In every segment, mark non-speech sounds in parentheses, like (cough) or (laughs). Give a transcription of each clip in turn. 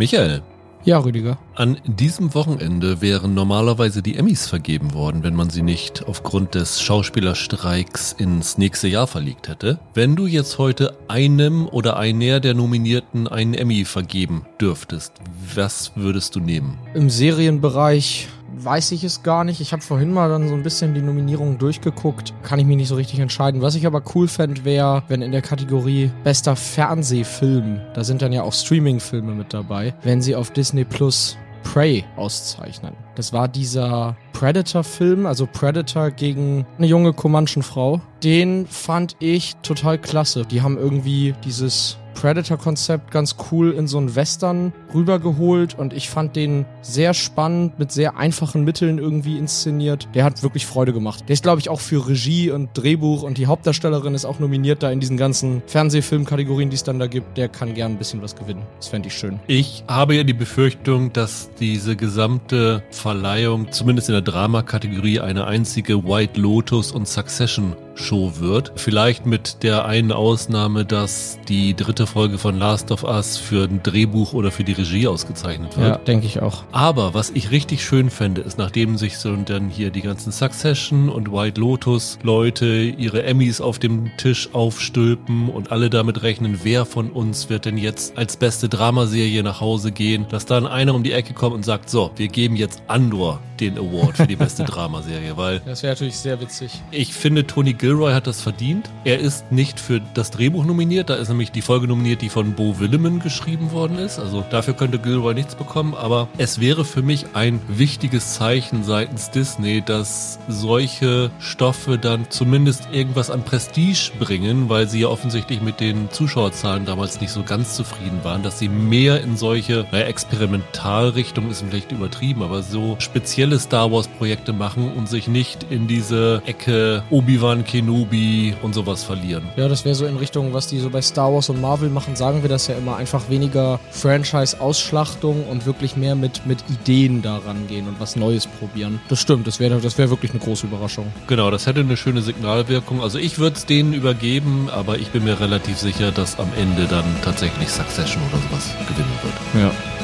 Michael. Ja, Rüdiger. An diesem Wochenende wären normalerweise die Emmys vergeben worden, wenn man sie nicht aufgrund des Schauspielerstreiks ins nächste Jahr verlegt hätte. Wenn du jetzt heute einem oder einer der Nominierten einen Emmy vergeben dürftest, was würdest du nehmen? Im Serienbereich weiß ich es gar nicht. Ich habe vorhin mal dann so ein bisschen die Nominierungen durchgeguckt. Kann ich mich nicht so richtig entscheiden. Was ich aber cool fände, wäre, wenn in der Kategorie bester Fernsehfilm, da sind dann ja auch Streaming-Filme mit dabei, wenn sie auf Disney Plus Prey auszeichnen. Das war dieser Predator-Film, also Predator gegen eine junge Comanchen-Frau. Den fand ich total klasse. Die haben irgendwie dieses Predator-Konzept ganz cool in so einen Western rübergeholt und ich fand den sehr spannend, mit sehr einfachen Mitteln irgendwie inszeniert. Der hat wirklich Freude gemacht. Der ist, glaube ich, auch für Regie und Drehbuch und die Hauptdarstellerin ist auch nominiert da in diesen ganzen Fernsehfilmkategorien, die es dann da gibt. Der kann gern ein bisschen was gewinnen. Das fände ich schön. Ich habe ja die Befürchtung, dass diese gesamte Verleihung, zumindest in der Drama-Kategorie, eine einzige White Lotus und Succession Show wird. Vielleicht mit der einen Ausnahme, dass die dritte Folge von Last of Us für ein Drehbuch oder für die Regie ausgezeichnet wird. Ja, denke ich auch. Aber was ich richtig schön fände, ist, nachdem sich so dann hier die ganzen Succession und White Lotus Leute ihre Emmys auf dem Tisch aufstülpen und alle damit rechnen, wer von uns wird denn jetzt als beste Dramaserie nach Hause gehen, dass dann einer um die Ecke kommt und sagt, so, wir geben jetzt Andor den Award für die beste (laughs) Dramaserie, weil das wäre natürlich sehr witzig. Ich finde, Tony Gilroy hat das verdient. Er ist nicht für das Drehbuch nominiert, da ist nämlich die Folge nominiert, die von Bo Willeman geschrieben worden ist. Also dafür könnte Gilroy nichts bekommen, aber es wäre für mich ein wichtiges Zeichen seitens Disney, dass solche Stoffe dann zumindest irgendwas an Prestige bringen, weil sie ja offensichtlich mit den Zuschauerzahlen damals nicht so ganz zufrieden waren, dass sie mehr in solche, naja, Experimentalrichtungen ist vielleicht übertrieben, aber so spezielle Star Wars Projekte machen und sich nicht in diese Ecke Obi-Wan Kenobi und sowas verlieren. Ja, das wäre so in Richtung, was die so bei Star Wars und Marvel machen, sagen wir das ja immer, einfach weniger Franchise-Ausschlachtung und wirklich mehr mit, mit Ideen daran gehen und was Neues probieren. Das stimmt, das wäre das wär wirklich eine große Überraschung. Genau, das hätte eine schöne Signalwirkung. Also ich würde es denen übergeben, aber ich bin mir relativ sicher, dass am Ende dann tatsächlich Succession oder sowas gewinnen wird. Ja.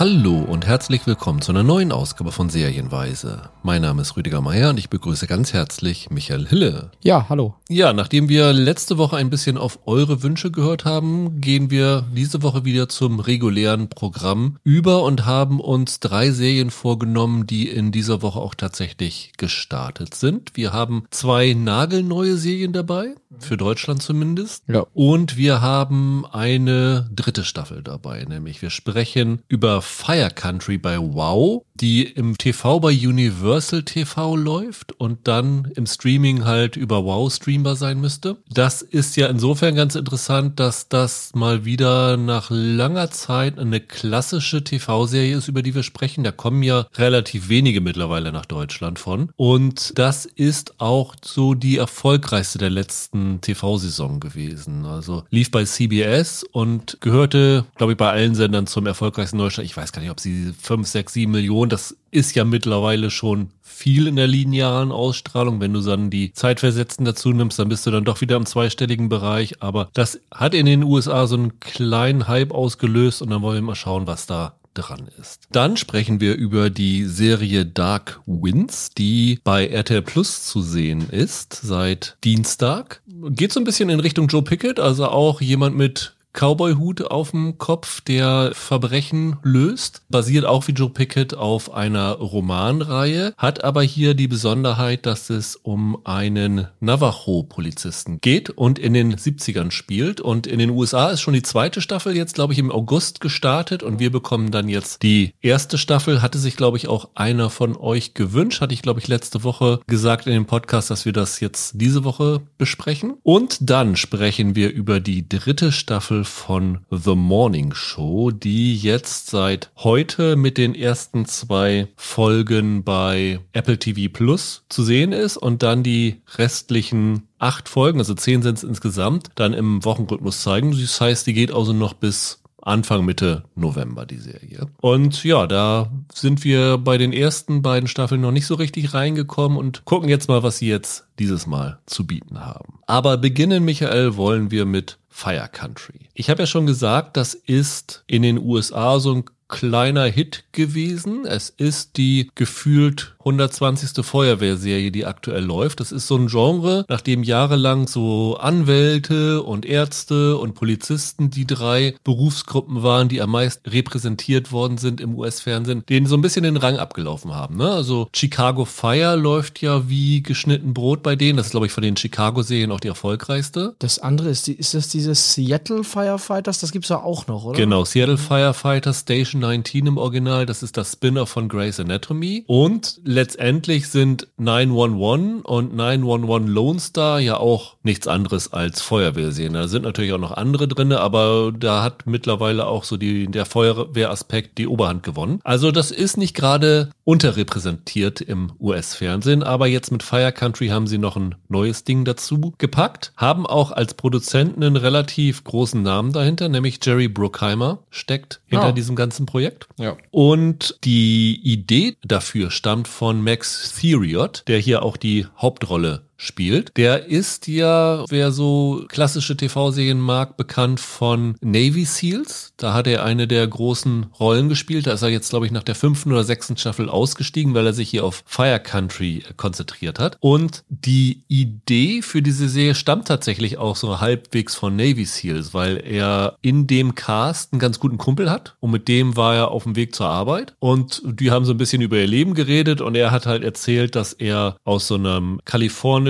Hallo und herzlich willkommen zu einer neuen Ausgabe von Serienweise. Mein Name ist Rüdiger Meier und ich begrüße ganz herzlich Michael Hille. Ja, hallo. Ja, nachdem wir letzte Woche ein bisschen auf eure Wünsche gehört haben, gehen wir diese Woche wieder zum regulären Programm über und haben uns drei Serien vorgenommen, die in dieser Woche auch tatsächlich gestartet sind. Wir haben zwei nagelneue Serien dabei, für Deutschland zumindest. Ja. Und wir haben eine dritte Staffel dabei, nämlich wir sprechen über Fire Country bei Wow, die im TV bei Universal TV läuft und dann im Streaming halt über Wow streambar sein müsste. Das ist ja insofern ganz interessant, dass das mal wieder nach langer Zeit eine klassische TV-Serie ist, über die wir sprechen. Da kommen ja relativ wenige mittlerweile nach Deutschland von. Und das ist auch so die erfolgreichste der letzten TV-Saison gewesen. Also lief bei CBS und gehörte, glaube ich, bei allen Sendern zum erfolgreichsten Neustart. Ich weiß gar nicht, ob sie 5, 6, 7 Millionen, das ist ja mittlerweile schon viel in der linearen Ausstrahlung. Wenn du dann die Zeitversetzten dazu nimmst, dann bist du dann doch wieder im zweistelligen Bereich. Aber das hat in den USA so einen kleinen Hype ausgelöst und dann wollen wir mal schauen, was da dran ist. Dann sprechen wir über die Serie Dark Winds, die bei RTL Plus zu sehen ist seit Dienstag. Geht so ein bisschen in Richtung Joe Pickett, also auch jemand mit Cowboy-Hut auf dem Kopf, der Verbrechen löst. Basiert auch wie Joe Pickett auf einer Romanreihe, hat aber hier die Besonderheit, dass es um einen Navajo-Polizisten geht und in den 70ern spielt. Und in den USA ist schon die zweite Staffel jetzt, glaube ich, im August gestartet und wir bekommen dann jetzt die erste Staffel. Hatte sich, glaube ich, auch einer von euch gewünscht. Hatte ich, glaube ich, letzte Woche gesagt in dem Podcast, dass wir das jetzt diese Woche besprechen. Und dann sprechen wir über die dritte Staffel von The Morning Show, die jetzt seit heute mit den ersten zwei Folgen bei Apple TV Plus zu sehen ist und dann die restlichen acht Folgen, also zehn sind es insgesamt, dann im Wochenrhythmus zeigen. Das heißt, die geht also noch bis Anfang Mitte November, die Serie. Und ja, da sind wir bei den ersten beiden Staffeln noch nicht so richtig reingekommen und gucken jetzt mal, was sie jetzt dieses Mal zu bieten haben. Aber beginnen, Michael, wollen wir mit Fire Country. Ich habe ja schon gesagt, das ist in den USA so ein kleiner Hit gewesen. Es ist die gefühlt 120. Feuerwehrserie, die aktuell läuft. Das ist so ein Genre, nachdem jahrelang so Anwälte und Ärzte und Polizisten die drei Berufsgruppen waren, die am meisten repräsentiert worden sind im US-Fernsehen, denen so ein bisschen den Rang abgelaufen haben. Ne? Also Chicago Fire läuft ja wie geschnitten Brot bei denen. Das ist, glaube ich, von den Chicago-Serien auch die erfolgreichste. Das andere ist, die, ist das dieses Seattle Firefighters? Das gibt's ja auch noch, oder? Genau, Seattle Firefighters Station 19 im Original. Das ist das Spin-off von Grey's Anatomy. Und letztendlich sind 911 und 911 Lone Star ja auch nichts anderes als Feuerwehrserien. Da sind natürlich auch noch andere drinne, aber da hat mittlerweile auch so die, der Feuerwehraspekt die Oberhand gewonnen. Also das ist nicht gerade unterrepräsentiert im US-Fernsehen, aber jetzt mit Fire Country haben sie noch ein neues Ding dazu gepackt, haben auch als Produzenten einen relativ großen Namen dahinter, nämlich Jerry Bruckheimer steckt hinter Ah. diesem ganzen Projekt. Ja. Und die Idee dafür stammt von Max Theriot, der hier auch die Hauptrolle spielt. Der ist ja, wer so klassische TV-Serien mag, bekannt von Navy Seals. Da hat er eine der großen Rollen gespielt. Da ist er jetzt, glaube ich, nach der fünften oder sechsten Staffel ausgestiegen, weil er sich hier auf Fire Country konzentriert hat. Und die Idee für diese Serie stammt tatsächlich auch so halbwegs von Navy Seals, weil er in dem Cast einen ganz guten Kumpel hat und mit dem war er auf dem Weg zur Arbeit und die haben so ein bisschen über ihr Leben geredet und er hat halt erzählt, dass er aus so einem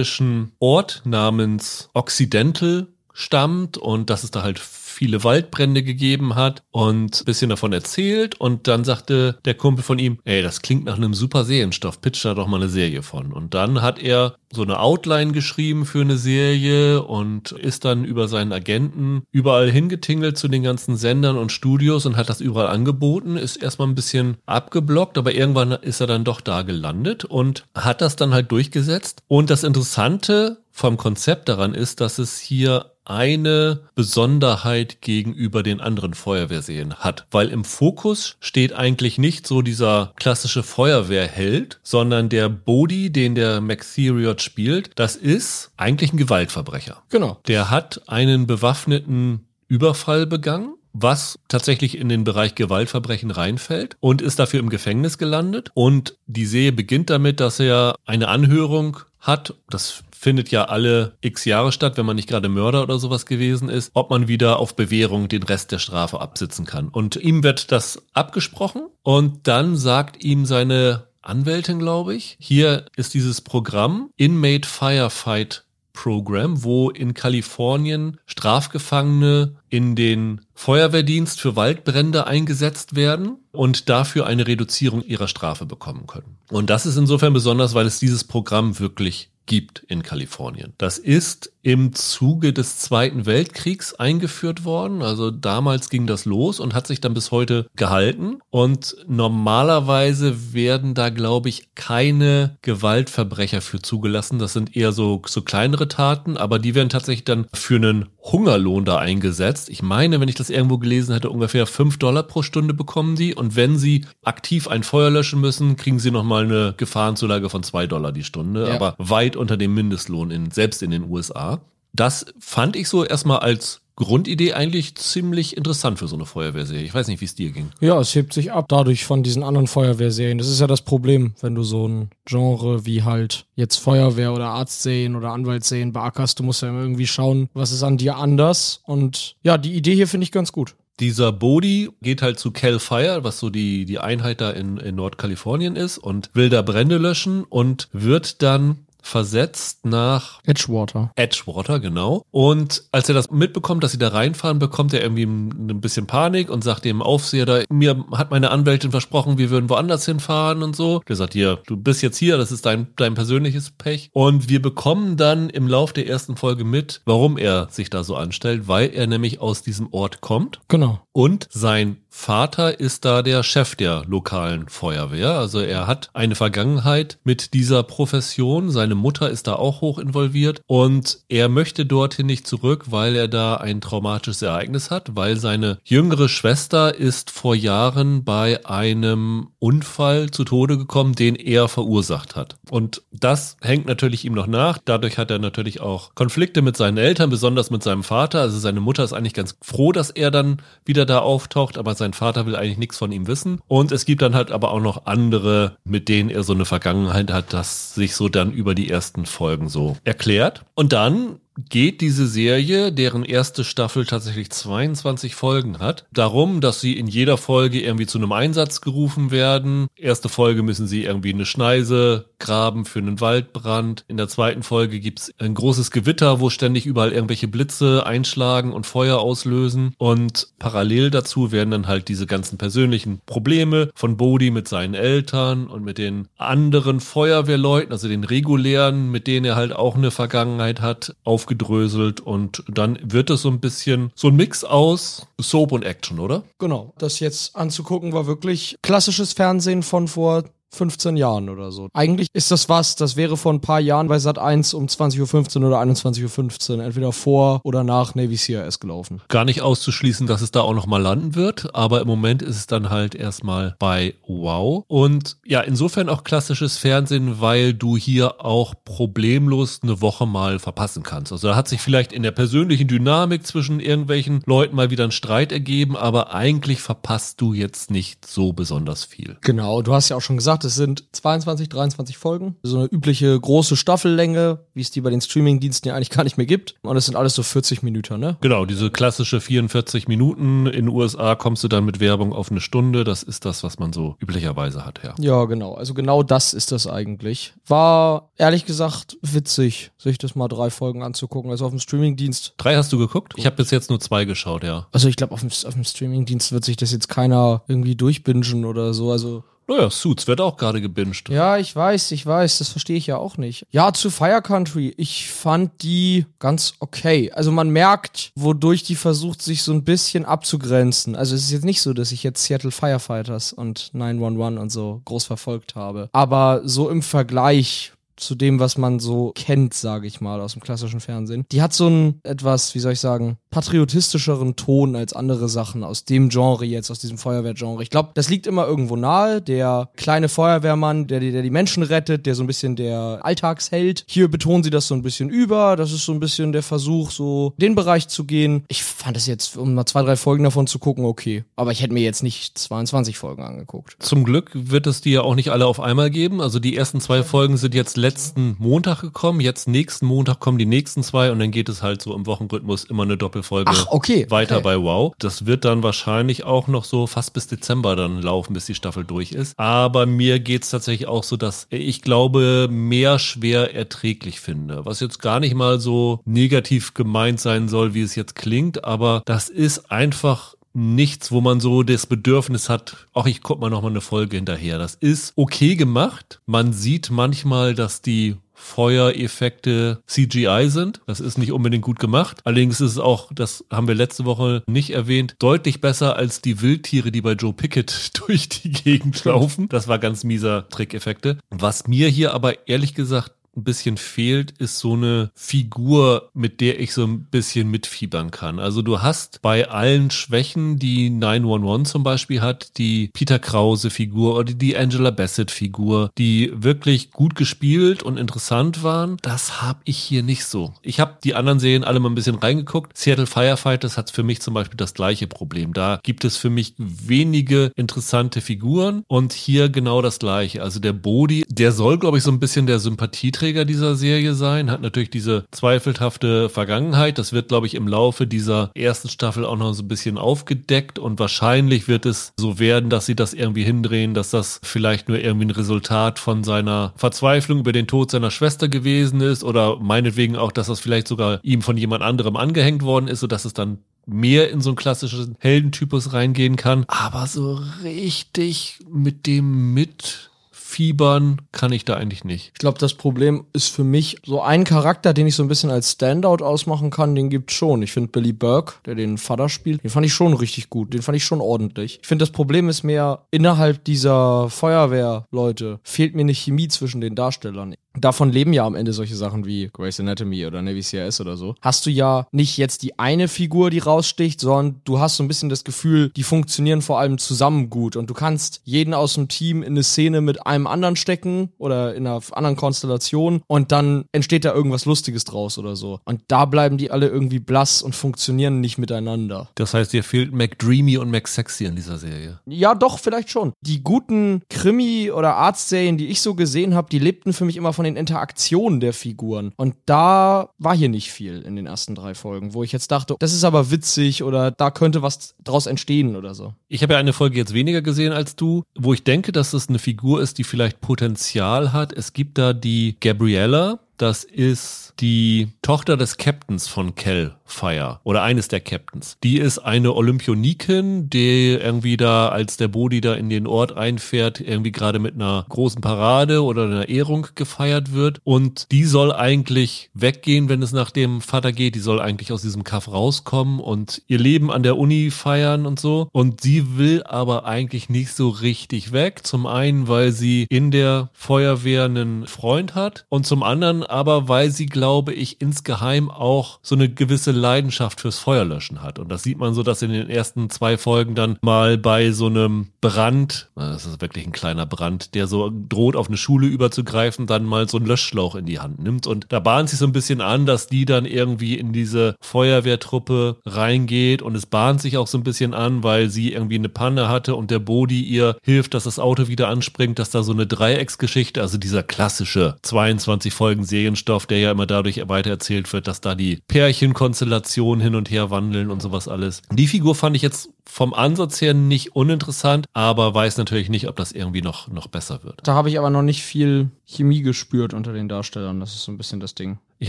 kalifornischen Ort namens Occidental stammt und dass es da halt viele Waldbrände gegeben hat und bisschen davon erzählt und dann sagte der Kumpel von ihm, ey, das klingt nach einem super Serienstoff, pitch da doch mal eine Serie von. Und dann hat er so eine Outline geschrieben für eine Serie und ist dann über seinen Agenten überall hingetingelt zu den ganzen Sendern und Studios und hat das überall angeboten, ist erstmal ein bisschen abgeblockt, aber irgendwann ist er dann doch da gelandet und hat das dann halt durchgesetzt. Und das Interessante vom Konzept daran ist, dass es hier eine Besonderheit gegenüber den anderen Feuerwehrserien hat, weil im Fokus steht eigentlich nicht so dieser klassische Feuerwehrheld, sondern der Bodhi, den der McTheriot spielt, das ist eigentlich ein Gewaltverbrecher. Genau. Der hat einen bewaffneten Überfall begangen was tatsächlich in den Bereich Gewaltverbrechen reinfällt und ist dafür im Gefängnis gelandet. Und die Serie beginnt damit, dass er eine Anhörung hat. Das findet ja alle x Jahre statt, wenn man nicht gerade Mörder oder sowas gewesen ist, ob man wieder auf Bewährung den Rest der Strafe absitzen kann. Und ihm wird das abgesprochen und dann sagt ihm seine Anwältin, glaube ich, hier ist dieses Programm Inmate Firefight Program, wo in Kalifornien Strafgefangene in den Feuerwehrdienst für Waldbrände eingesetzt werden und dafür eine Reduzierung ihrer Strafe bekommen können. Und das ist insofern besonders, weil es dieses Programm wirklich gibt in Kalifornien. Das ist im Zuge des Zweiten Weltkriegs eingeführt worden. Also damals ging das los und hat sich dann bis heute gehalten. Und normalerweise werden da, glaube ich, keine Gewaltverbrecher für zugelassen. Das sind eher so, so kleinere Taten, aber die werden tatsächlich dann für einen Hungerlohn da eingesetzt. Ich meine, wenn ich das irgendwo gelesen hätte, ungefähr fünf Dollar pro Stunde bekommen die. Und wenn sie aktiv ein Feuer löschen müssen, kriegen sie nochmal eine Gefahrenzulage von zwei Dollar die Stunde. Ja. Aber weit unter dem Mindestlohn in, selbst in den USA. Das fand ich so erstmal als Grundidee eigentlich ziemlich interessant für so eine Feuerwehrserie. Ich weiß nicht, wie es dir ging. Ja, es hebt sich ab dadurch von diesen anderen Feuerwehrserien. Das ist ja das Problem, wenn du so ein Genre wie halt jetzt Feuerwehr oder Arztserien oder Anwaltsserien beackerst. Du musst ja immer irgendwie schauen, was ist an dir anders. Und ja, die Idee hier finde ich ganz gut. Dieser Bodhi geht halt zu Cal Fire, was so die, die Einheit da in, in Nordkalifornien ist und will da Brände löschen und wird dann versetzt nach Edgewater. Edgewater, genau. Und als er das mitbekommt, dass sie da reinfahren, bekommt er irgendwie ein bisschen Panik und sagt dem Aufseher da, mir hat meine Anwältin versprochen, wir würden woanders hinfahren und so. Der sagt, hier, du bist jetzt hier, das ist dein, dein persönliches Pech. Und wir bekommen dann im Lauf der ersten Folge mit, warum er sich da so anstellt, weil er nämlich aus diesem Ort kommt Genau. und sein Vater ist da der Chef der lokalen Feuerwehr. Also er hat eine Vergangenheit mit dieser Profession. Seine Mutter ist da auch hoch involviert und er möchte dorthin nicht zurück, weil er da ein traumatisches Ereignis hat, weil seine jüngere Schwester ist vor Jahren bei einem Unfall zu Tode gekommen, den er verursacht hat. Und das hängt natürlich ihm noch nach. Dadurch hat er natürlich auch Konflikte mit seinen Eltern, besonders mit seinem Vater. Also seine Mutter ist eigentlich ganz froh, dass er dann wieder da auftaucht, aber sein Vater will eigentlich nichts von ihm wissen. Und es gibt dann halt aber auch noch andere, mit denen er so eine Vergangenheit hat, das sich so dann über die ersten Folgen so erklärt. Und dann geht diese Serie, deren erste Staffel tatsächlich 22 Folgen hat, darum, dass sie in jeder Folge irgendwie zu einem Einsatz gerufen werden. Erste Folge müssen sie irgendwie eine Schneise graben für einen Waldbrand. In der zweiten Folge gibt's ein großes Gewitter, wo ständig überall irgendwelche Blitze einschlagen und Feuer auslösen. Und parallel dazu werden dann halt diese ganzen persönlichen Probleme von Bodhi mit seinen Eltern und mit den anderen Feuerwehrleuten, also den regulären, mit denen er halt auch eine Vergangenheit hat, auf aufgedröselt und dann wird es so ein bisschen so ein Mix aus Soap und Action, oder? Genau. Das jetzt anzugucken war wirklich klassisches Fernsehen von vor 15 Jahren oder so. Eigentlich ist das was, das wäre vor ein paar Jahren bei Sat 1 um 20.15 Uhr oder 21.15 Uhr, entweder vor oder nach Navy CRS gelaufen. Gar nicht auszuschließen, dass es da auch nochmal landen wird, aber im Moment ist es dann halt erstmal bei Wow. Und ja, insofern auch klassisches Fernsehen, weil du hier auch problemlos eine Woche mal verpassen kannst. Also da hat sich vielleicht in der persönlichen Dynamik zwischen irgendwelchen Leuten mal wieder ein Streit ergeben, aber eigentlich verpasst du jetzt nicht so besonders viel. Genau, du hast ja auch schon gesagt, gesagt, es sind 22, 23 Folgen. So eine übliche große Staffellänge, wie es die bei den Streamingdiensten ja eigentlich gar nicht mehr gibt. Und es sind alles so 40 Minuten, ne? Genau, diese klassische 44 Minuten. In den USA kommst du dann mit Werbung auf eine Stunde. Das ist das, was man so üblicherweise hat, ja. Ja, genau. Also genau das ist das eigentlich. War ehrlich gesagt witzig, sich das mal drei Folgen anzugucken. Also auf dem Streamingdienst. Drei hast du geguckt? Ich habe bis jetzt nur zwei geschaut, ja. Also ich glaube, auf dem, auf dem Streamingdienst wird sich das jetzt keiner irgendwie durchbingen oder so. Also naja, Suits wird auch gerade gebinged. Ja, ich weiß, ich weiß, das verstehe ich ja auch nicht. Ja, zu Fire Country, ich fand die ganz okay. Also man merkt, wodurch die versucht, sich so ein bisschen abzugrenzen. Also es ist jetzt nicht so, dass ich jetzt Seattle Firefighters und 911 und so groß verfolgt habe. Aber so im Vergleich zu dem, was man so kennt, sage ich mal, aus dem klassischen Fernsehen. Die hat so einen etwas, wie soll ich sagen, patriotischeren Ton als andere Sachen aus dem Genre jetzt, aus diesem Feuerwehrgenre. Ich glaube, das liegt immer irgendwo nahe. Der kleine Feuerwehrmann, der, der die Menschen rettet, der so ein bisschen der Alltagsheld. Hier betonen sie das so ein bisschen über. Das ist so ein bisschen der Versuch, so den Bereich zu gehen. Ich fand es jetzt, um mal zwei, drei Folgen davon zu gucken, okay. Aber ich hätte mir jetzt nicht 22 Folgen angeguckt. Zum Glück wird es die ja auch nicht alle auf einmal geben. Also die ersten zwei Folgen sind jetzt letzten Montag gekommen. Jetzt nächsten Montag kommen die nächsten zwei und dann geht es halt so im Wochenrhythmus immer eine Doppel Doppelfolge Ach, okay, weiter okay. bei Wow. Das wird dann wahrscheinlich auch noch so fast bis Dezember dann laufen, bis die Staffel durch ist. Aber mir geht's tatsächlich auch so, dass ich glaube, mehr schwer erträglich finde. Was jetzt gar nicht mal so negativ gemeint sein soll, wie es jetzt klingt, aber das ist einfach nichts, wo man so das Bedürfnis hat, ach, ich guck mal noch mal eine Folge hinterher. Das ist okay gemacht. Man sieht manchmal, dass die Feuereffekte CGI sind. Das ist nicht unbedingt gut gemacht. Allerdings ist es auch, das haben wir letzte Woche nicht erwähnt, deutlich besser als die Wildtiere, die bei Joe Pickett (laughs) durch die Gegend laufen. Das war ganz mieser Trickeffekte. Was mir hier aber ehrlich gesagt ein bisschen fehlt, ist so eine Figur, mit der ich so ein bisschen mitfiebern kann. Also du hast bei allen Schwächen, die 911 zum Beispiel hat, die Peter Krause Figur oder die Angela Bassett Figur, die wirklich gut gespielt und interessant waren, das habe ich hier nicht so. Ich habe die anderen Serien alle mal ein bisschen reingeguckt. Seattle Firefighters hat für mich zum Beispiel das gleiche Problem. Da gibt es für mich wenige interessante Figuren und hier genau das gleiche. Also der Bodhi, der soll, glaube ich, so ein bisschen der Sympathie Sympathieträger dieser Serie sein, hat natürlich diese zweifelhafte Vergangenheit. Das wird, glaube ich, im Laufe dieser ersten Staffel auch noch so ein bisschen aufgedeckt und wahrscheinlich wird es so werden, dass sie das irgendwie hindrehen, dass das vielleicht nur irgendwie ein Resultat von seiner Verzweiflung über den Tod seiner Schwester gewesen ist oder meinetwegen auch, dass das vielleicht sogar ihm von jemand anderem angehängt worden ist, sodass es dann mehr in so einen klassischen Heldentypus reingehen kann. Aber so richtig mit dem mit mitfiebern kann ich da eigentlich nicht. Ich glaube, das Problem ist für mich so ein Charakter, den ich so ein bisschen als Standout ausmachen kann, den gibt's schon. Ich finde Billy Burke, der den Vater spielt, den fand ich schon richtig gut, den fand ich schon ordentlich. Ich finde, das Problem ist mehr, innerhalb dieser Feuerwehrleute fehlt mir eine Chemie zwischen den Darstellern davon leben ja am Ende solche Sachen wie Grey's Anatomy oder Navy CRS oder so. Hast du ja nicht jetzt die eine Figur, die raussticht, sondern du hast so ein bisschen das Gefühl, die funktionieren vor allem zusammen gut und du kannst jeden aus dem Team in eine Szene mit einem anderen stecken oder in einer anderen Konstellation und dann entsteht da irgendwas Lustiges draus oder so. Und da bleiben die alle irgendwie blass und funktionieren nicht miteinander. Das heißt, dir fehlt McDreamy und McSexy in dieser Serie. Ja, doch, vielleicht schon. Die guten Krimi- oder Arztserien, die ich so gesehen habe, die lebten für mich immer von den Interaktionen der Figuren. Und da war hier nicht viel in den ersten drei Folgen, wo ich jetzt dachte, das ist aber witzig oder da könnte was draus entstehen oder so. Ich habe ja eine Folge jetzt weniger gesehen als du, wo ich denke, dass es eine Figur ist, die vielleicht Potenzial hat. Es gibt da die Gabriella, das ist die Tochter des Captains von Kell Fire oder eines der Captains. Die ist eine Olympionikin, die irgendwie da, als der Bodi da in den Ort einfährt, irgendwie gerade mit einer großen Parade oder einer Ehrung gefeiert wird. Und die soll eigentlich weggehen, wenn es nach dem Vater geht. Die soll eigentlich aus diesem Kaff rauskommen und ihr Leben an der Uni feiern und so. Und sie will aber eigentlich nicht so richtig weg. Zum einen, weil sie in der Feuerwehr einen Freund hat und zum anderen aber, weil sie, glaube ich, insgeheim auch so eine gewisse Leidenschaft fürs Feuerlöschen hat. Und das sieht man so, dass in den ersten zwei Folgen dann mal bei so einem Brand, das ist wirklich ein kleiner Brand, der so droht, auf eine Schule überzugreifen, dann mal so einen Löschschlauch in die Hand nimmt. Und da bahnt sich so ein bisschen an, dass die dann irgendwie in diese Feuerwehrtruppe reingeht und es bahnt sich auch so ein bisschen an, weil sie irgendwie eine Panne hatte und der Bodi ihr hilft, dass das Auto wieder anspringt, dass da so eine Dreiecksgeschichte, also dieser klassische 22 Folgen Serienstoff, der ja immer dadurch weitererzählt wird, dass da die Pärchenkonstellationen Konstellationen hin und her wandeln und sowas alles. Die Figur fand ich jetzt vom Ansatz her nicht uninteressant, aber weiß natürlich nicht, ob das irgendwie noch, noch besser wird. Da habe ich aber noch nicht viel Chemie gespürt unter den Darstellern. Das ist so ein bisschen das Ding. Ich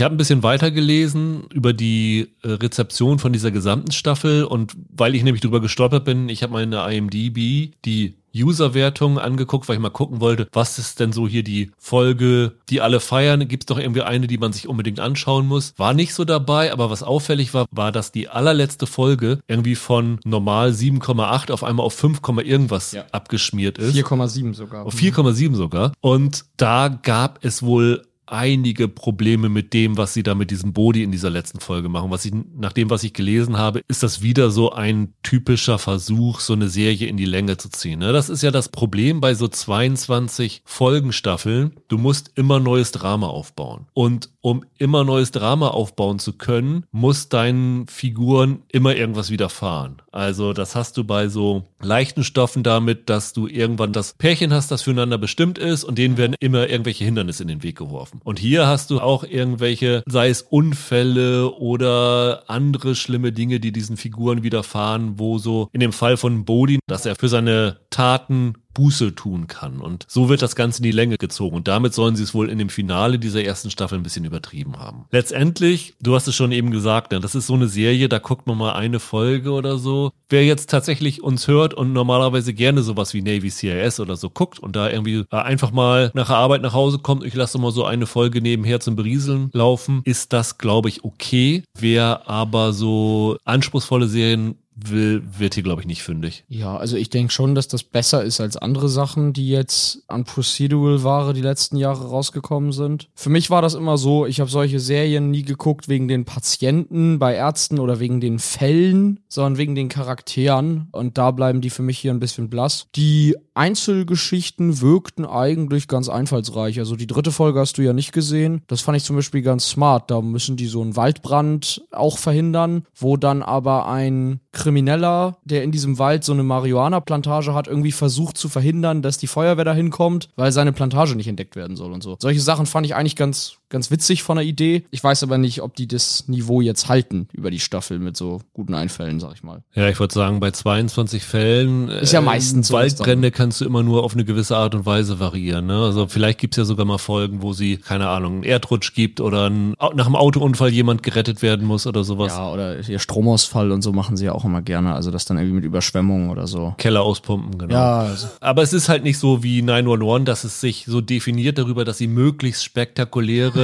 habe ein bisschen weiter gelesen über die äh, Rezeption von dieser gesamten Staffel und weil ich nämlich drüber gestolpert bin, ich habe meine IMDb die User-Wertung angeguckt, weil ich mal gucken wollte, was ist denn so hier die Folge, die alle feiern? Gibt es doch irgendwie eine, die man sich unbedingt anschauen muss? War nicht so dabei, aber was auffällig war, war, dass die allerletzte Folge irgendwie von normal 7,8 auf einmal auf 5, irgendwas ja. abgeschmiert ist. 4,7 sogar. Auf 4,7 sogar. Und da gab es wohl einige Probleme mit dem, was sie da mit diesem Body in dieser letzten Folge machen. Was ich, nach dem, was ich gelesen habe, ist das wieder so ein typischer Versuch, so eine Serie in die Länge zu ziehen. Ne? Das ist ja das Problem bei so 22 Folgenstaffeln. Du musst immer neues Drama aufbauen. Und um immer neues Drama aufbauen zu können, muss deinen Figuren immer irgendwas widerfahren. Also das hast du bei so leichten Stoffen damit, dass du irgendwann das Pärchen hast, das füreinander bestimmt ist und denen werden immer irgendwelche Hindernisse in den Weg geworfen. Und hier hast du auch irgendwelche, sei es Unfälle oder andere schlimme Dinge, die diesen Figuren widerfahren, wo so in dem Fall von Bodin, dass er für seine Taten Buße tun kann. Und so wird das Ganze in die Länge gezogen. Und damit sollen sie es wohl in dem Finale dieser ersten Staffel ein bisschen übertrieben haben. Letztendlich, du hast es schon eben gesagt, ne, das ist so eine Serie, da guckt man mal eine Folge oder so. Wer jetzt tatsächlich uns hört und normalerweise gerne sowas wie Navy CIS oder so guckt und da irgendwie einfach mal nach der Arbeit nach Hause kommt, ich lasse mal so eine Folge nebenher zum Berieseln laufen, ist das, glaube ich, okay. Wer aber so anspruchsvolle Serien will, wird hier, glaube ich, nicht fündig. Ja, also ich denke schon, dass das besser ist als andere Sachen, die jetzt an Procedural-Ware die letzten Jahre rausgekommen sind. Für mich war das immer so, ich habe solche Serien nie geguckt wegen den Patienten bei Ärzten oder wegen den Fällen, sondern wegen den Charakteren. Und da bleiben die für mich hier ein bisschen blass. Die Einzelgeschichten wirkten eigentlich ganz einfallsreich. Also die dritte Folge hast du ja nicht gesehen. Das fand ich zum Beispiel ganz smart. Da müssen die so einen Waldbrand auch verhindern, wo dann aber ein Krimineller, der in diesem Wald so eine Marihuana-Plantage hat, irgendwie versucht zu verhindern, dass die Feuerwehr da hinkommt, weil seine Plantage nicht entdeckt werden soll und so. Solche Sachen fand ich eigentlich ganz, ganz witzig von der Idee. Ich weiß aber nicht, ob die das Niveau jetzt halten über die Staffel mit so guten Einfällen, sag ich mal. Ja, ich würde sagen, bei 22 Fällen Ist ja meistens so, Waldbrände kannst du immer nur auf eine gewisse Art und Weise variieren. Ne? Also vielleicht gibt's ja sogar mal Folgen, wo sie, keine Ahnung, einen Erdrutsch gibt oder ein, nach einem Autounfall jemand gerettet werden muss oder sowas. Ja, oder ihr Stromausfall und so machen sie ja auch immer gerne. Also das dann irgendwie mit Überschwemmungen oder so. Keller auspumpen, genau. Ja, also, Aber es ist halt nicht so wie 911, dass es sich so definiert darüber, dass sie möglichst spektakuläre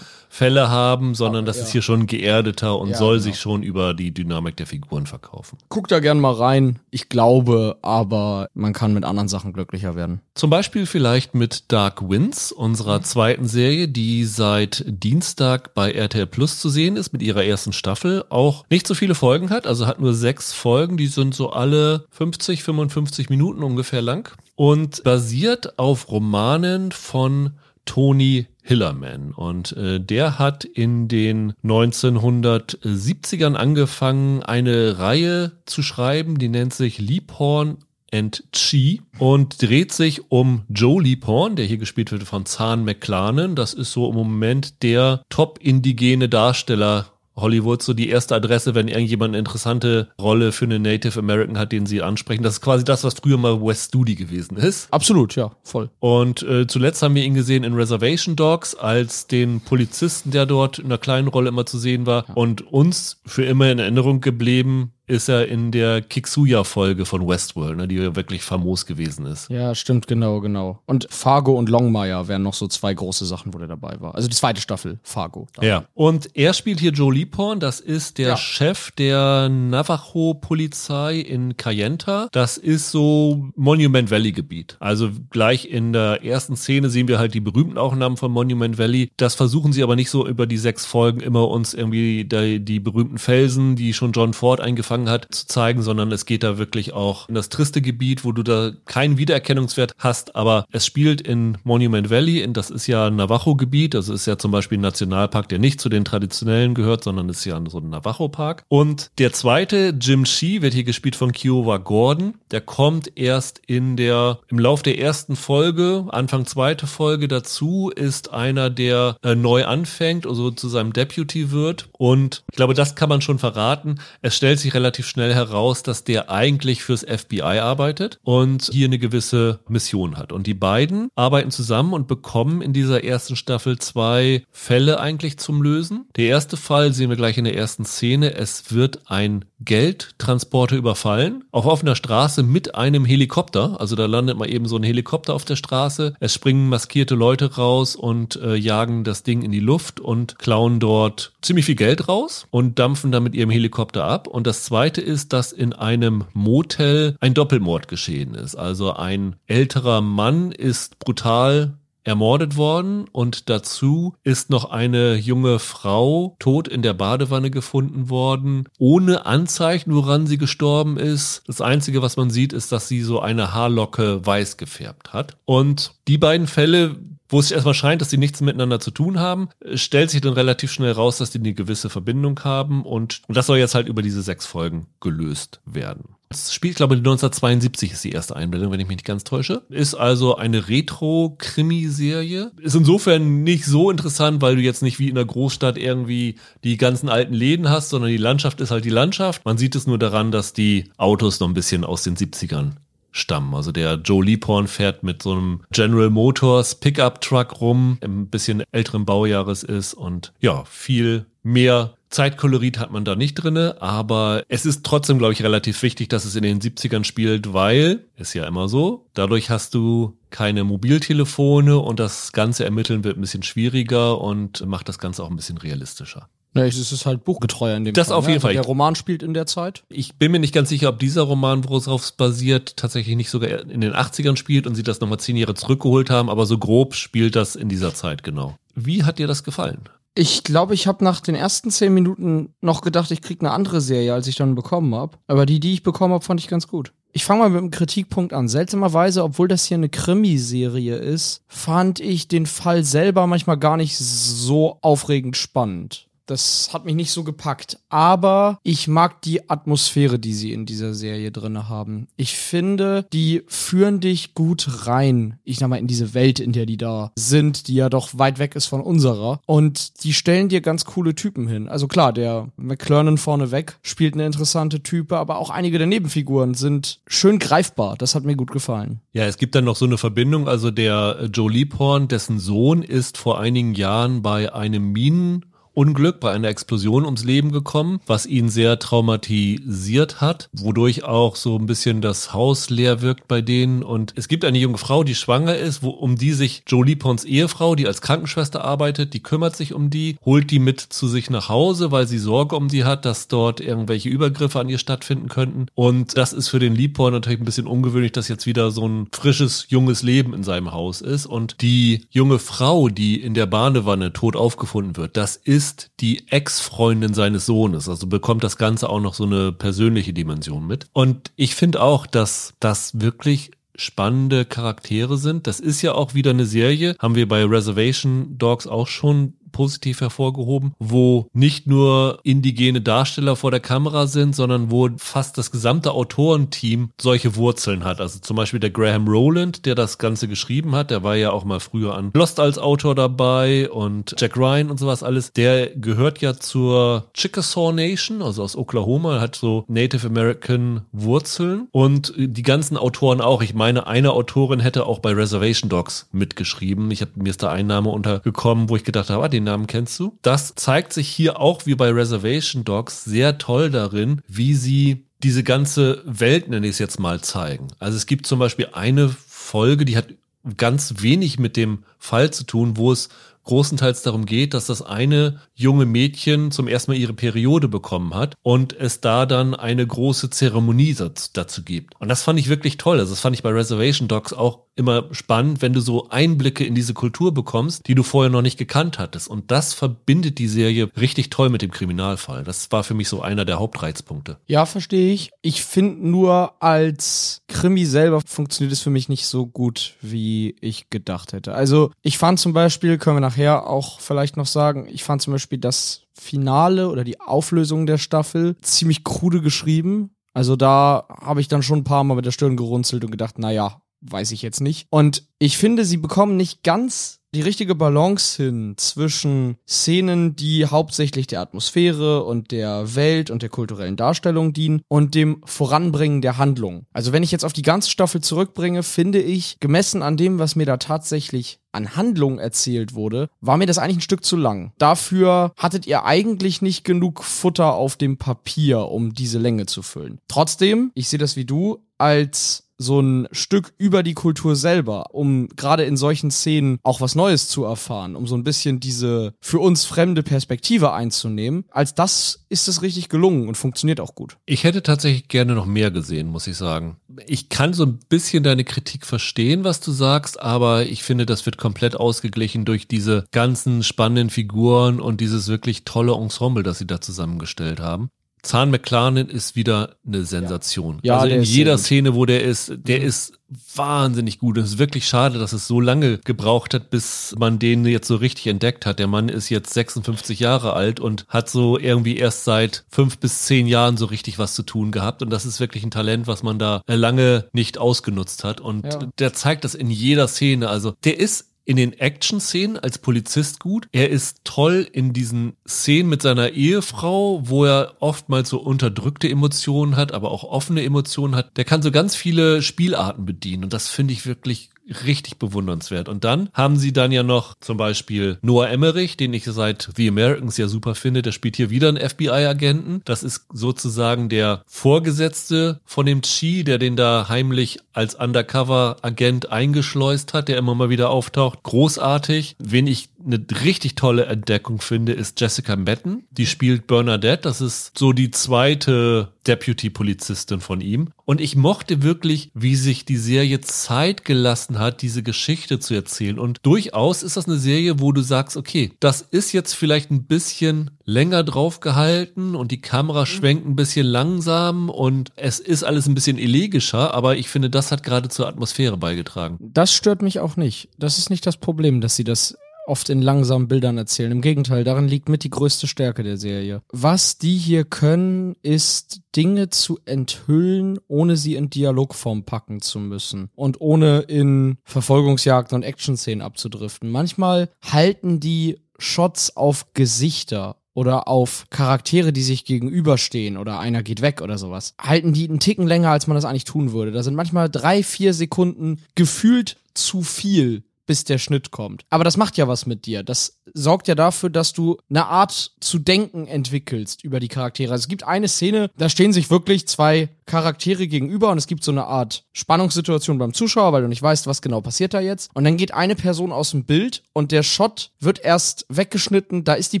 Fälle haben, sondern das ja. ist hier schon geerdeter und Ja, soll genau. sich schon über die Dynamik der Figuren verkaufen. guckt da gern mal rein. Ich glaube, aber man kann mit anderen Sachen glücklicher werden. Zum Beispiel vielleicht mit Dark Winds, unserer zweiten Serie, die seit Dienstag bei RTL Plus zu sehen ist, mit ihrer ersten Staffel. Auch nicht so viele Folgen hat, also hat nur sechs Folgen, die sind so alle 50, 55 Minuten ungefähr lang und basiert auf Romanen von Tony Hillerman. Und äh, der hat in den 1970ern angefangen, eine Reihe zu schreiben, die nennt sich Liebhorn and Chi und dreht sich um Joe Liebhorn, der hier gespielt wird von Zahn McClanen. Das ist so im Moment der top-indigene Darsteller Hollywood so die erste Adresse, wenn irgendjemand eine interessante Rolle für einen Native American hat, den sie ansprechen. Das ist quasi das, was früher mal West Studi gewesen ist. Absolut, ja, voll. Und äh, zuletzt haben wir ihn gesehen in Reservation Dogs als den Polizisten, der dort in einer kleinen Rolle immer zu sehen war. Und uns für immer in Erinnerung geblieben ist er in der Kixuya-Folge von Westworld, ne, die ja wirklich famos gewesen ist. Ja, stimmt, genau, genau. Und Fargo und Longmire wären noch so zwei große Sachen, wo der dabei war. Also die zweite Staffel, Fargo. Ja. Und er spielt hier Joe Liebhorn, das ist der Ja. Chef der Navajo-Polizei in Cayenta. Das ist so Monument Valley-Gebiet. Also gleich in der ersten Szene sehen wir halt die berühmten Aufnahmen von Monument Valley. Das versuchen sie aber nicht so über die sechs Folgen immer uns irgendwie die, die berühmten Felsen, die schon John Ford eingefangen hat, zu zeigen, sondern es geht da wirklich auch in das triste Gebiet, wo du da keinen Wiedererkennungswert hast, aber es spielt in Monument Valley, das ist ja ein Navajo-Gebiet, also ist ja zum Beispiel ein Nationalpark, der nicht zu den traditionellen gehört, sondern ist ja so ein Navajo-Park. Und der zweite, Jim Shee, wird hier gespielt von Kiowa Gordon. Der kommt erst in der, im Lauf der ersten Folge, Anfang zweite Folge dazu, ist einer, der äh, neu anfängt, also zu seinem Deputy wird. Und ich glaube, das kann man schon verraten. Es stellt sich relativ schnell heraus, dass der eigentlich fürs FBI arbeitet und hier eine gewisse Mission hat. Und die beiden arbeiten zusammen und bekommen in dieser ersten Staffel zwei Fälle eigentlich zum Lösen. Der erste Fall sehen wir gleich in der ersten Szene. Es wird ein Geldtransporter überfallen, auf offener Straße mit einem Helikopter. Also da landet mal eben so ein Helikopter auf der Straße. Es springen maskierte Leute raus und äh, jagen das Ding in die Luft und klauen dort ziemlich viel Geld raus und dampfen dann mit ihrem Helikopter ab. Und das zweite ist, dass in einem Motel ein Doppelmord geschehen ist. Also ein älterer Mann ist brutal ermordet worden und dazu ist noch eine junge Frau tot in der Badewanne gefunden worden, ohne Anzeichen, woran sie gestorben ist. Das Einzige, was man sieht, ist, dass sie so eine Haarlocke weiß gefärbt hat. Und die beiden Fälle, wo es sich erstmal scheint, dass sie nichts miteinander zu tun haben, stellt sich dann relativ schnell raus, dass die eine gewisse Verbindung haben und, und das soll jetzt halt über diese sechs Folgen gelöst werden. Das spielt, ich glaube, 1972 ist die erste Einblendung, wenn ich mich nicht ganz täusche. Ist also eine Retro-Krimiserie. Ist insofern nicht so interessant, weil du jetzt nicht wie in der Großstadt irgendwie die ganzen alten Läden hast, sondern die Landschaft ist halt die Landschaft. Man sieht es nur daran, dass die Autos noch ein bisschen aus den 70ern stammen. Also der Joe Liebhorn fährt mit so einem General Motors Pickup Truck rum, ein bisschen älteren Baujahres ist und ja, viel mehr Zeitkolorit hat man da nicht drinne, aber es ist trotzdem, glaube ich, relativ wichtig, dass es in den 70ern spielt, weil, ist ja immer so, dadurch hast du keine Mobiltelefone und das ganze Ermitteln wird ein bisschen schwieriger und macht das Ganze auch ein bisschen realistischer. Ja, es ist halt buchgetreuer in dem Das Fall. auf ne? jeden Fall. Der Roman spielt in der Zeit. Ich bin mir nicht ganz sicher, ob dieser Roman, worauf es basiert, tatsächlich nicht sogar in den 80ern spielt und sie das nochmal zehn Jahre zurückgeholt haben, aber so grob spielt das in dieser Zeit, genau. Wie hat dir das gefallen? Ich glaube, ich habe nach den ersten zehn Minuten noch gedacht, ich krieg eine andere Serie, als ich dann bekommen habe. Aber die, die ich bekommen habe, fand ich ganz gut. Ich fange mal mit einem Kritikpunkt an. Seltsamerweise, obwohl das hier eine Krimiserie ist, fand ich den Fall selber manchmal gar nicht so aufregend spannend. Das hat mich nicht so gepackt. Aber ich mag die Atmosphäre, die sie in dieser Serie drinne haben. Ich finde, die führen dich gut rein. Ich sag mal, in diese Welt, in der die da sind, die ja doch weit weg ist von unserer. Und die stellen dir ganz coole Typen hin. Also klar, der McClurnan vorneweg spielt eine interessante Type, aber auch einige der Nebenfiguren sind schön greifbar. Das hat mir gut gefallen. Ja, es gibt dann noch so eine Verbindung. Also der Joe Leaphorn, dessen Sohn ist vor einigen Jahren bei einem Minen Unglück bei einer Explosion ums Leben gekommen, was ihn sehr traumatisiert hat, wodurch auch so ein bisschen das Haus leer wirkt bei denen. Und es gibt eine junge Frau, die schwanger ist, wo, um die sich Jolie Pons Ehefrau, die als Krankenschwester arbeitet, die kümmert sich um die, holt die mit zu sich nach Hause, weil sie Sorge um die hat, dass dort irgendwelche Übergriffe an ihr stattfinden könnten. Und das ist für den Liebhorn natürlich ein bisschen ungewöhnlich, dass jetzt wieder so ein frisches, junges Leben in seinem Haus ist. Und die junge Frau, die in der Badewanne tot aufgefunden wird, das ist ist die Ex-Freundin seines Sohnes. Also bekommt das Ganze auch noch so eine persönliche Dimension mit. Und ich finde auch, dass das wirklich spannende Charaktere sind. Das ist ja auch wieder eine Serie, haben wir bei Reservation Dogs auch schon positiv hervorgehoben, wo nicht nur indigene Darsteller vor der Kamera sind, sondern wo fast das gesamte Autorenteam solche Wurzeln hat. Also zum Beispiel der Graham Rowland, der das Ganze geschrieben hat, der war ja auch mal früher an Lost als Autor dabei und Jack Ryan und sowas alles. Der gehört ja zur Chickasaw Nation, also aus Oklahoma, hat so Native American Wurzeln und die ganzen Autoren auch. Ich meine, eine Autorin hätte auch bei Reservation Dogs mitgeschrieben. Ich habe mir ist da Einnahme untergekommen, wo ich gedacht habe, ah, den Namen kennst du. Das zeigt sich hier auch wie bei Reservation Dogs sehr toll darin, wie sie diese ganze Welt, nenne ich es jetzt mal, zeigen. Also es gibt zum Beispiel eine Folge, die hat ganz wenig mit dem Fall zu tun, wo es großenteils darum geht, dass das eine junge Mädchen zum ersten Mal ihre Periode bekommen hat und es da dann eine große Zeremonie dazu gibt. Und das fand ich wirklich toll. Also das fand ich bei Reservation Dogs auch immer spannend, wenn du so Einblicke in diese Kultur bekommst, die du vorher noch nicht gekannt hattest. Und das verbindet die Serie richtig toll mit dem Kriminalfall. Das war für mich so einer der Hauptreizpunkte. Ja, verstehe ich. Ich finde nur als Krimi selber funktioniert es für mich nicht so gut, wie ich gedacht hätte. Also ich fand zum Beispiel, können wir nachher auch vielleicht noch sagen, ich fand zum Beispiel das Finale oder die Auflösung der Staffel ziemlich krude geschrieben. Also da habe ich dann schon ein paar Mal mit der Stirn gerunzelt und gedacht, naja, weiß ich jetzt nicht. Und ich finde, sie bekommen nicht ganz die richtige Balance hin zwischen Szenen, die hauptsächlich der Atmosphäre und der Welt und der kulturellen Darstellung dienen und dem Voranbringen der Handlung. Also wenn ich jetzt auf die ganze Staffel zurückbringe, finde ich, gemessen an dem, was mir da tatsächlich an Handlung erzählt wurde, war mir das eigentlich ein Stück zu lang. Dafür hattet ihr eigentlich nicht genug Futter auf dem Papier, um diese Länge zu füllen. Trotzdem, ich sehe das wie du, als so ein Stück über die Kultur selber, um gerade in solchen Szenen auch was Neues zu erfahren, um so ein bisschen diese für uns fremde Perspektive einzunehmen. Als das ist es richtig gelungen und funktioniert auch gut. Ich hätte tatsächlich gerne noch mehr gesehen, muss ich sagen. Ich kann so ein bisschen deine Kritik verstehen, was du sagst, aber ich finde, das wird komplett ausgeglichen durch diese ganzen spannenden Figuren und dieses wirklich tolle Ensemble, das sie da zusammengestellt haben. Zahn McClarnon ist wieder eine Sensation. Ja. ja also in jeder Szene, wo der ist, der mhm. ist wahnsinnig gut. Es ist wirklich schade, dass es so lange gebraucht hat, bis man den jetzt so richtig entdeckt hat. Der Mann ist jetzt 56 Jahre alt und hat so irgendwie erst seit fünf bis zehn Jahren so richtig was zu tun gehabt. Und das ist wirklich ein Talent, was man da lange nicht ausgenutzt hat. Und ja. der zeigt das in jeder Szene. Also der ist in den Action-Szenen als Polizist gut. Er ist toll in diesen Szenen mit seiner Ehefrau, wo er oftmals so unterdrückte Emotionen hat, aber auch offene Emotionen hat. Der kann so ganz viele Spielarten bedienen und das finde ich wirklich richtig bewundernswert. Und dann haben sie dann ja noch zum Beispiel Noah Emmerich, den ich seit The Americans ja super finde. Der spielt hier wieder einen FBI-Agenten. Das ist sozusagen der Vorgesetzte von dem Chi, der den da heimlich als Undercover-Agent eingeschleust hat, der immer mal wieder auftaucht. Großartig. Wen ich eine richtig tolle Entdeckung finde, ist Jessica Metten. Die spielt Bernadette. Das ist so die zweite Deputy-Polizistin von ihm. Und ich mochte wirklich, wie sich die Serie Zeit gelassen hat, diese Geschichte zu erzählen. Und durchaus ist das eine Serie, wo du sagst, okay, das ist jetzt vielleicht ein bisschen länger drauf gehalten und die Kamera mhm. schwenkt ein bisschen langsam und es ist alles ein bisschen elegischer, aber ich finde, das hat gerade zur Atmosphäre beigetragen. Das stört mich auch nicht. Das ist nicht das Problem, dass sie das oft in langsamen Bildern erzählen. Im Gegenteil, darin liegt mit die größte Stärke der Serie. Was die hier können, ist Dinge zu enthüllen, ohne sie in Dialogform packen zu müssen und ohne in Verfolgungsjagden und Action-Szenen abzudriften. Manchmal halten die Shots auf Gesichter oder auf Charaktere, die sich gegenüberstehen oder einer geht weg oder sowas, halten die einen Ticken länger, als man das eigentlich tun würde. Da sind manchmal drei, vier Sekunden gefühlt zu viel bis der Schnitt kommt. Aber das macht ja was mit dir. Das sorgt ja dafür, dass du eine Art zu denken entwickelst über die Charaktere. Also es gibt eine Szene, da stehen sich wirklich zwei Charaktere gegenüber und es gibt so eine Art Spannungssituation beim Zuschauer, weil du nicht weißt, was genau passiert da jetzt. Und dann geht eine Person aus dem Bild und der Shot wird erst weggeschnitten, da ist die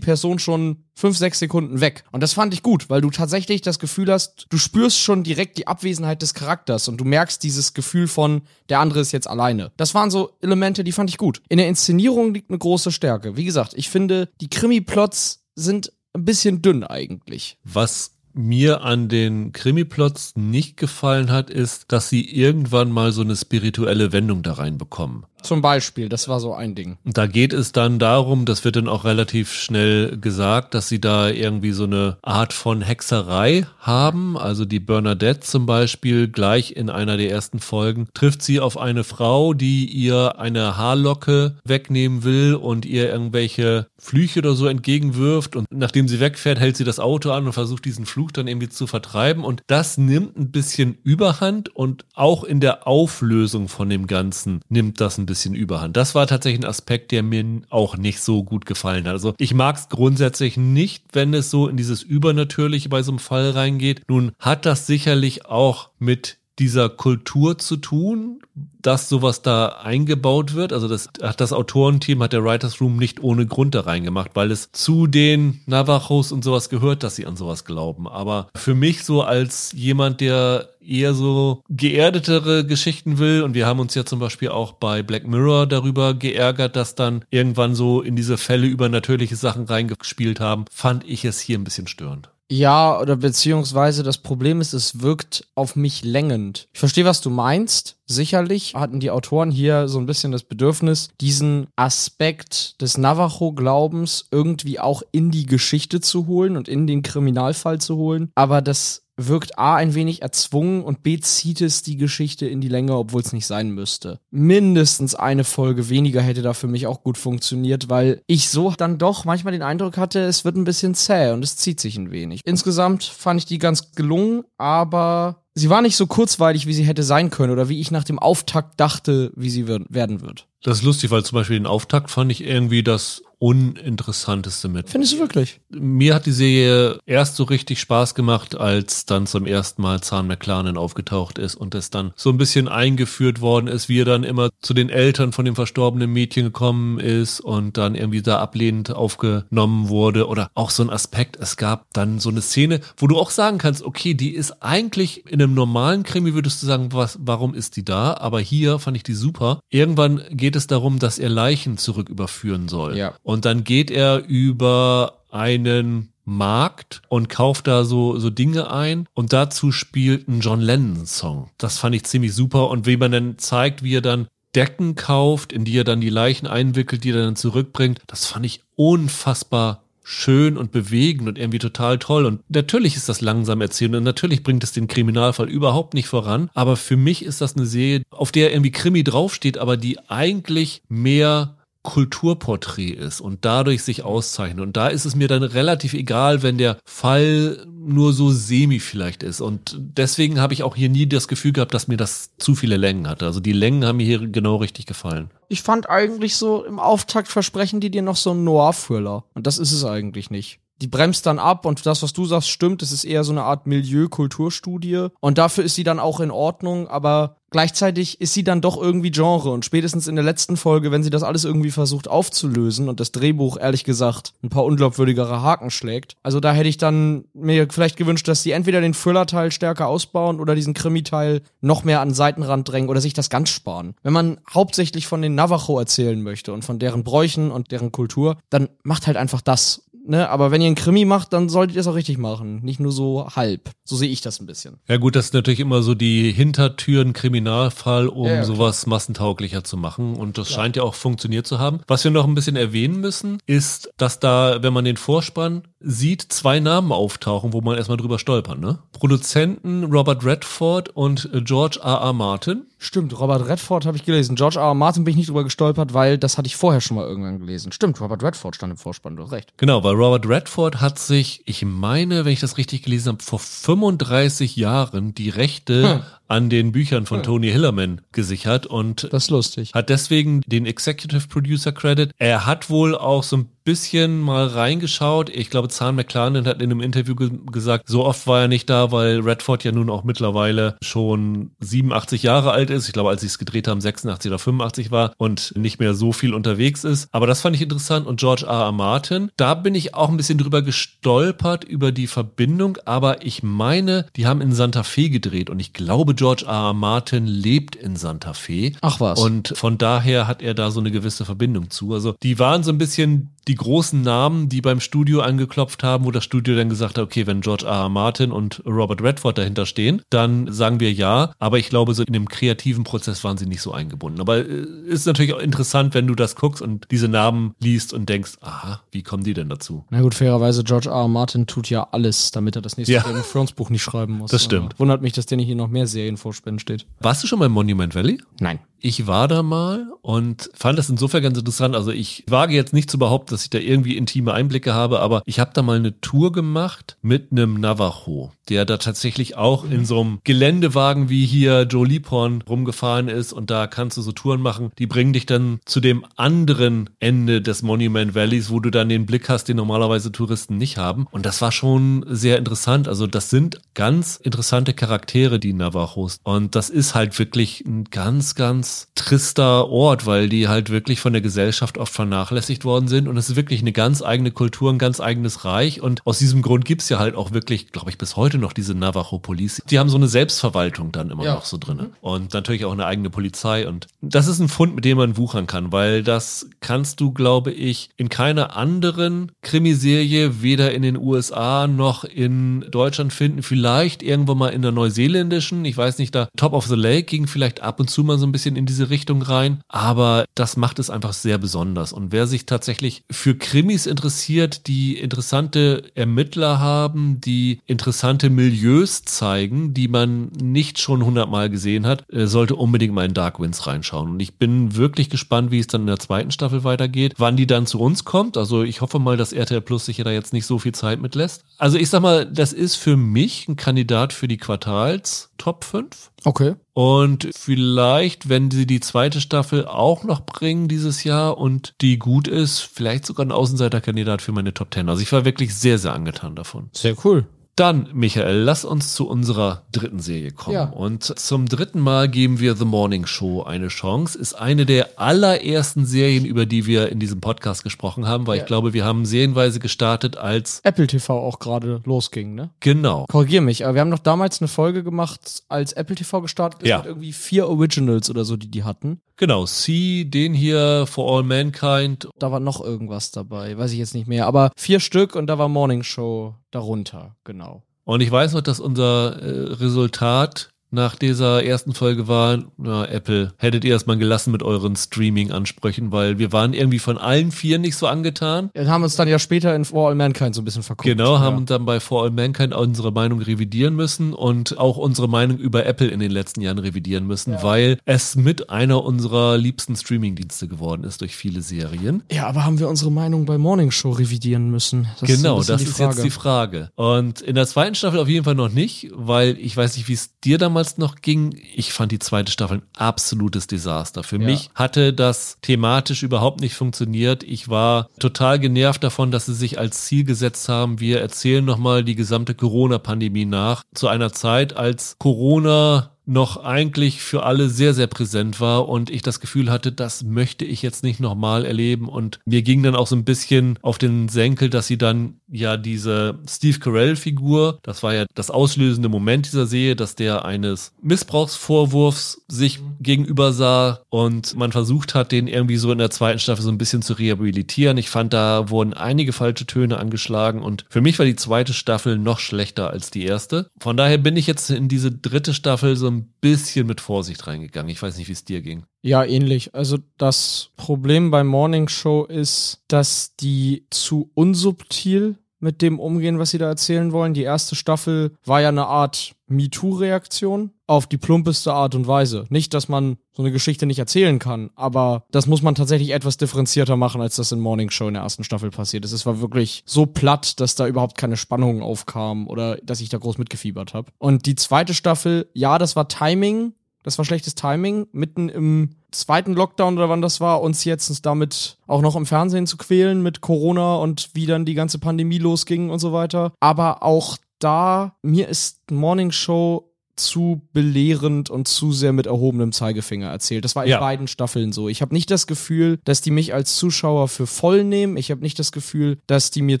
Person schon fünf, sechs Sekunden weg. Und das fand ich gut, weil du tatsächlich das Gefühl hast, du spürst schon direkt die Abwesenheit des Charakters und du merkst dieses Gefühl von, der andere ist jetzt alleine. Das waren so Elemente, die fand ich gut. In der Inszenierung liegt eine große Stärke. Wie gesagt, ich finde, die Krimi-Plots sind ein bisschen dünn eigentlich. Was mir an den Krimi-Plots nicht gefallen hat, ist, dass sie irgendwann mal so eine spirituelle Wendung da reinbekommen. Zum Beispiel, das war so ein Ding. Da geht es dann darum, das wird dann auch relativ schnell gesagt, dass sie da irgendwie so eine Art von Hexerei haben. Also die Bernadette zum Beispiel, gleich in einer der ersten Folgen, trifft sie auf eine Frau, die ihr eine Haarlocke wegnehmen will und ihr irgendwelche Flüche oder so entgegenwirft. Und nachdem sie wegfährt, hält sie das Auto an und versucht diesen Fluch dann irgendwie zu vertreiben. Und das nimmt ein bisschen Überhand und auch in der Auflösung von dem Ganzen nimmt das ein bisschen bisschen Überhand. Das war tatsächlich ein Aspekt, der mir auch nicht so gut gefallen hat. Also ich mag es grundsätzlich nicht, wenn es so in dieses Übernatürliche bei so einem Fall reingeht. Nun hat das sicherlich auch mit dieser Kultur zu tun, dass sowas da eingebaut wird. Also das hat das Autorenteam, hat der Writers Room nicht ohne Grund da reingemacht, weil es zu den Navajos und sowas gehört, dass sie an sowas glauben. Aber für mich so als jemand, der eher so geerdetere Geschichten will. Und wir haben uns ja zum Beispiel auch bei Black Mirror darüber geärgert, dass dann irgendwann so in diese Fälle übernatürliche Sachen reingespielt haben. Fand ich es hier ein bisschen störend. Ja, oder beziehungsweise das Problem ist, es wirkt auf mich längend. Ich verstehe, was du meinst. Sicherlich hatten die Autoren hier so ein bisschen das Bedürfnis, diesen Aspekt des Navajo-Glaubens irgendwie auch in die Geschichte zu holen und in den Kriminalfall zu holen. Aber das wirkt A ein wenig erzwungen und B zieht es die Geschichte in die Länge, obwohl es nicht sein müsste. Mindestens eine Folge weniger hätte da für mich auch gut funktioniert, weil ich so dann doch manchmal den Eindruck hatte, es wird ein bisschen zäh und es zieht sich ein wenig. Insgesamt fand ich die ganz gelungen, aber sie war nicht so kurzweilig, wie sie hätte sein können oder wie ich nach dem Auftakt dachte, wie sie werden wird. Das ist lustig, weil zum Beispiel den Auftakt fand ich irgendwie das uninteressanteste mit. Findest du wirklich? Mir hat die Serie erst so richtig Spaß gemacht, als dann zum ersten Mal Zahn McLaren aufgetaucht ist und es dann so ein bisschen eingeführt worden ist, wie er dann immer zu den Eltern von dem verstorbenen Mädchen gekommen ist und dann irgendwie da ablehnend aufgenommen wurde oder auch so ein Aspekt, es gab dann so eine Szene, wo du auch sagen kannst, okay, die ist eigentlich in einem normalen Krimi würdest du sagen, was, warum ist die da? Aber hier fand ich die super. Irgendwann geht es darum, dass er Leichen zurück überführen soll. Ja. Und dann geht er über einen Markt und kauft da so, so Dinge ein und dazu spielt ein John Lennon Song. Das fand ich ziemlich super und wie man dann zeigt, wie er dann Decken kauft, in die er dann die Leichen einwickelt, die er dann zurückbringt, das fand ich unfassbar schön und bewegend und irgendwie total toll. Und natürlich ist das langsam erzählt und natürlich bringt es den Kriminalfall überhaupt nicht voran. Aber für mich ist das eine Serie, auf der irgendwie Krimi draufsteht, aber die eigentlich mehr Kulturporträt ist und dadurch sich auszeichnet. Und da ist es mir dann relativ egal, wenn der Fall nur so semi vielleicht ist. Und deswegen habe ich auch hier nie das Gefühl gehabt, dass mir das zu viele Längen hatte. Also die Längen haben mir hier genau richtig gefallen. Ich fand eigentlich so im Auftakt versprechen die dir noch so einen Noir-Thriller. Und das ist es eigentlich nicht die bremst dann ab und das, was du sagst, stimmt. Es ist eher so eine Art Milieu-Kulturstudie. Und dafür ist sie dann auch in Ordnung, aber gleichzeitig ist sie dann doch irgendwie Genre. Und spätestens in der letzten Folge, wenn sie das alles irgendwie versucht aufzulösen und das Drehbuch, ehrlich gesagt, ein paar unglaubwürdigere Haken schlägt. Also da hätte ich dann mir vielleicht gewünscht, dass sie entweder den Thriller-Teil stärker ausbauen oder diesen Krimi-Teil noch mehr an den Seitenrand drängen oder sich das ganz sparen. Wenn man hauptsächlich von den Navajo erzählen möchte und von deren Bräuchen und deren Kultur, dann macht halt einfach das ne? Aber wenn ihr einen Krimi macht, dann solltet ihr es auch richtig machen. Nicht nur so halb. So sehe ich das ein bisschen. Ja gut, das ist natürlich immer so die Hintertüren-Kriminalfall, um Ja, ja, sowas massentauglicher zu machen. Und das scheint ja auch funktioniert zu haben. Was wir noch ein bisschen erwähnen müssen, ist, dass da, wenn man den Vorspann sieht, zwei Namen auftauchen, wo man erstmal drüber stolpern. Ne? Produzenten Robert Redford und äh, George R. R. Martin. Stimmt, Robert Redford habe ich gelesen. George R. R. Martin bin ich nicht drüber gestolpert, weil das hatte ich vorher schon mal irgendwann gelesen. Stimmt, Robert Redford stand im Vorspann, du hast recht. Genau, weil Robert Redford hat sich, ich meine, wenn ich das richtig gelesen habe, vor 35 Jahren die Rechte Hm. An den Büchern von Tony Hillerman gesichert und Das ist lustig. hat deswegen den Executive Producer Credit. Er hat wohl auch so ein bisschen mal reingeschaut. Ich glaube, Zahn McClarnon hat in einem Interview ge gesagt, so oft war er nicht da, weil Redford ja nun auch mittlerweile schon 87 Jahre alt ist. Ich glaube, als sie es gedreht haben, 86 oder 85 war und nicht mehr so viel unterwegs ist. Aber das fand ich interessant. Und George R. R. Martin, da bin ich auch ein bisschen drüber gestolpert über die Verbindung. Aber ich meine, die haben in Santa Fe gedreht und ich glaube, George R. R. Martin lebt in Santa Fe. Ach was. Und von daher hat er da so eine gewisse Verbindung zu. Also die waren so ein bisschen die großen Namen, die beim Studio angeklopft haben, wo das Studio dann gesagt hat, okay, wenn George R. R. Martin und Robert Redford dahinter stehen, dann sagen wir ja. Aber ich glaube, so in dem kreativen Prozess waren sie nicht so eingebunden. Aber äh, ist natürlich auch interessant, wenn du das guckst und diese Namen liest und denkst, aha, wie kommen die denn dazu? Na gut, fairerweise, George R. R. Martin tut ja alles, damit er das nächste Ja. Game of Thrones Buch nicht schreiben muss. Das stimmt. Aber Wundert mich, dass der nicht hier noch mehr Serienvorspänen steht. Warst du schon mal im Monument Valley? Nein. Ich war da mal und fand das insofern ganz interessant. Also ich wage jetzt nicht zu behaupten, dass ich da irgendwie intime Einblicke habe, aber ich habe da mal eine Tour gemacht mit einem Navajo, der da tatsächlich auch in so einem Geländewagen wie hier Joe Liebhorn rumgefahren ist und da kannst du so Touren machen. Die bringen dich dann zu dem anderen Ende des Monument Valleys, wo du dann den Blick hast, den normalerweise Touristen nicht haben. Und das war schon sehr interessant. Also das sind ganz interessante Charaktere, die Navajos. Und das ist halt wirklich ein ganz, ganz trister Ort, weil die halt wirklich von der Gesellschaft oft vernachlässigt worden sind. Und es ist wirklich eine ganz eigene Kultur, ein ganz eigenes Reich. Und aus diesem Grund gibt's ja halt auch wirklich, glaube ich, bis heute noch diese Navajo Police. Die haben so eine Selbstverwaltung dann immer Ja. noch so drin. Und natürlich auch eine eigene Polizei. Und das ist ein Fund, mit dem man wuchern kann, weil das kannst du, glaube ich, in keiner anderen Krimiserie, weder in den USA noch in Deutschland finden. Vielleicht irgendwo mal in der neuseeländischen. Ich weiß nicht, da Top of the Lake ging vielleicht ab und zu mal so ein bisschen in diese Richtung rein. Aber das macht es einfach sehr besonders. Und wer sich tatsächlich für Krimis interessiert, die interessante Ermittler haben, die interessante Milieus zeigen, die man nicht schon hundertmal gesehen hat, äh, sollte unbedingt mal in Dark Winds reinschauen. Und ich bin wirklich gespannt, wie es dann in der zweiten Staffel weitergeht, wann die dann zu uns kommt. Also ich hoffe mal, dass RTL Plus sich da jetzt nicht so viel Zeit mitlässt. Also ich sag mal, das ist für mich ein Kandidat für die Quartals Top 5. Okay. Und vielleicht, wenn sie die zweite Staffel auch noch bringen dieses Jahr und die gut ist, vielleicht sogar ein Außenseiterkandidat für meine Top 10. Also ich war wirklich sehr, sehr angetan davon. Sehr cool. Dann, Michael, lass uns zu unserer dritten Serie kommen. Ja. Und zum dritten Mal geben wir The Morning Show eine Chance. Ist eine der allerersten Serien, über die wir in diesem Podcast gesprochen haben, weil Ja. ich glaube, wir haben serienweise gestartet als Apple TV auch gerade losging, ne? genau. Korrigier mich, aber wir haben doch damals eine Folge gemacht, als Apple TV gestartet ist, Ja. mit irgendwie vier Originals oder so, die die hatten. Genau, See, den hier, For All Mankind Da war noch irgendwas dabei, weiß ich jetzt nicht mehr. Aber vier Stück und da war Morning Show darunter, genau. Und ich weiß noch, dass unser äh, Resultat nach dieser ersten Folge war, na, Apple, hättet ihr das mal gelassen mit euren Streaming-Ansprüchen, weil wir waren irgendwie von allen vier nicht so angetan. Wir haben uns dann ja später in For All Mankind so ein bisschen verguckt. Genau, ja. haben dann bei For All Mankind unsere Meinung revidieren müssen und auch unsere Meinung über Apple in den letzten Jahren revidieren müssen, weil es mit einer unserer liebsten Streaming-Dienste geworden ist durch viele Serien. Ja, aber haben wir unsere Meinung bei Morning Show revidieren müssen? Das ist genau, bisschen das ist jetzt die Frage. Und in der zweiten Staffel auf jeden Fall noch nicht, weil ich weiß nicht, wie es dir damals noch ging. Ich fand die zweite Staffel ein absolutes Desaster. Für Ja. mich hatte das thematisch überhaupt nicht funktioniert. Ich war total genervt davon, dass sie sich als Ziel gesetzt haben, wir erzählen nochmal die gesamte Corona-Pandemie nach. Zu einer Zeit, als Corona noch eigentlich für alle sehr, sehr präsent war und ich das Gefühl hatte, das möchte ich jetzt nicht nochmal erleben. Und mir ging dann auch so ein bisschen auf den Senkel, dass sie dann ja diese Steve Carell-Figur, das war ja das auslösende Moment dieser Serie, dass der eines Missbrauchsvorwurfs sich gegenüber sah und man versucht hat, den irgendwie so in der zweiten Staffel so ein bisschen zu rehabilitieren. Ich fand, da wurden einige falsche Töne angeschlagen und für mich war die zweite Staffel noch schlechter als die erste. Von daher bin ich jetzt in diese dritte Staffel so ein bisschen mit Vorsicht reingegangen. Ich weiß nicht, wie es dir ging. Ja, ähnlich. Also das Problem bei Morning Show ist, dass die zu unsubtil mit dem umgehen, was sie da erzählen wollen. Die erste Staffel war ja eine Art MeToo-Reaktion auf die plumpeste Art und Weise. Nicht, dass man so eine Geschichte nicht erzählen kann, aber das muss man tatsächlich etwas differenzierter machen, als das in Morning Show in der ersten Staffel passiert ist. Es war wirklich so platt, dass da überhaupt keine Spannung aufkam oder dass ich da groß mitgefiebert habe. Und die zweite Staffel, ja, das war Timing, das war schlechtes Timing, mitten im zweiten Lockdown oder wann das war, uns jetzt damit auch noch im Fernsehen zu quälen mit Corona und wie dann die ganze Pandemie losging und so weiter. Aber auch da, mir ist Morning Show zu belehrend und zu sehr mit erhobenem Zeigefinger erzählt. Das war in ja. beiden Staffeln so. Ich habe nicht das Gefühl, dass die mich als Zuschauer für voll nehmen. Ich habe nicht das Gefühl, dass die mir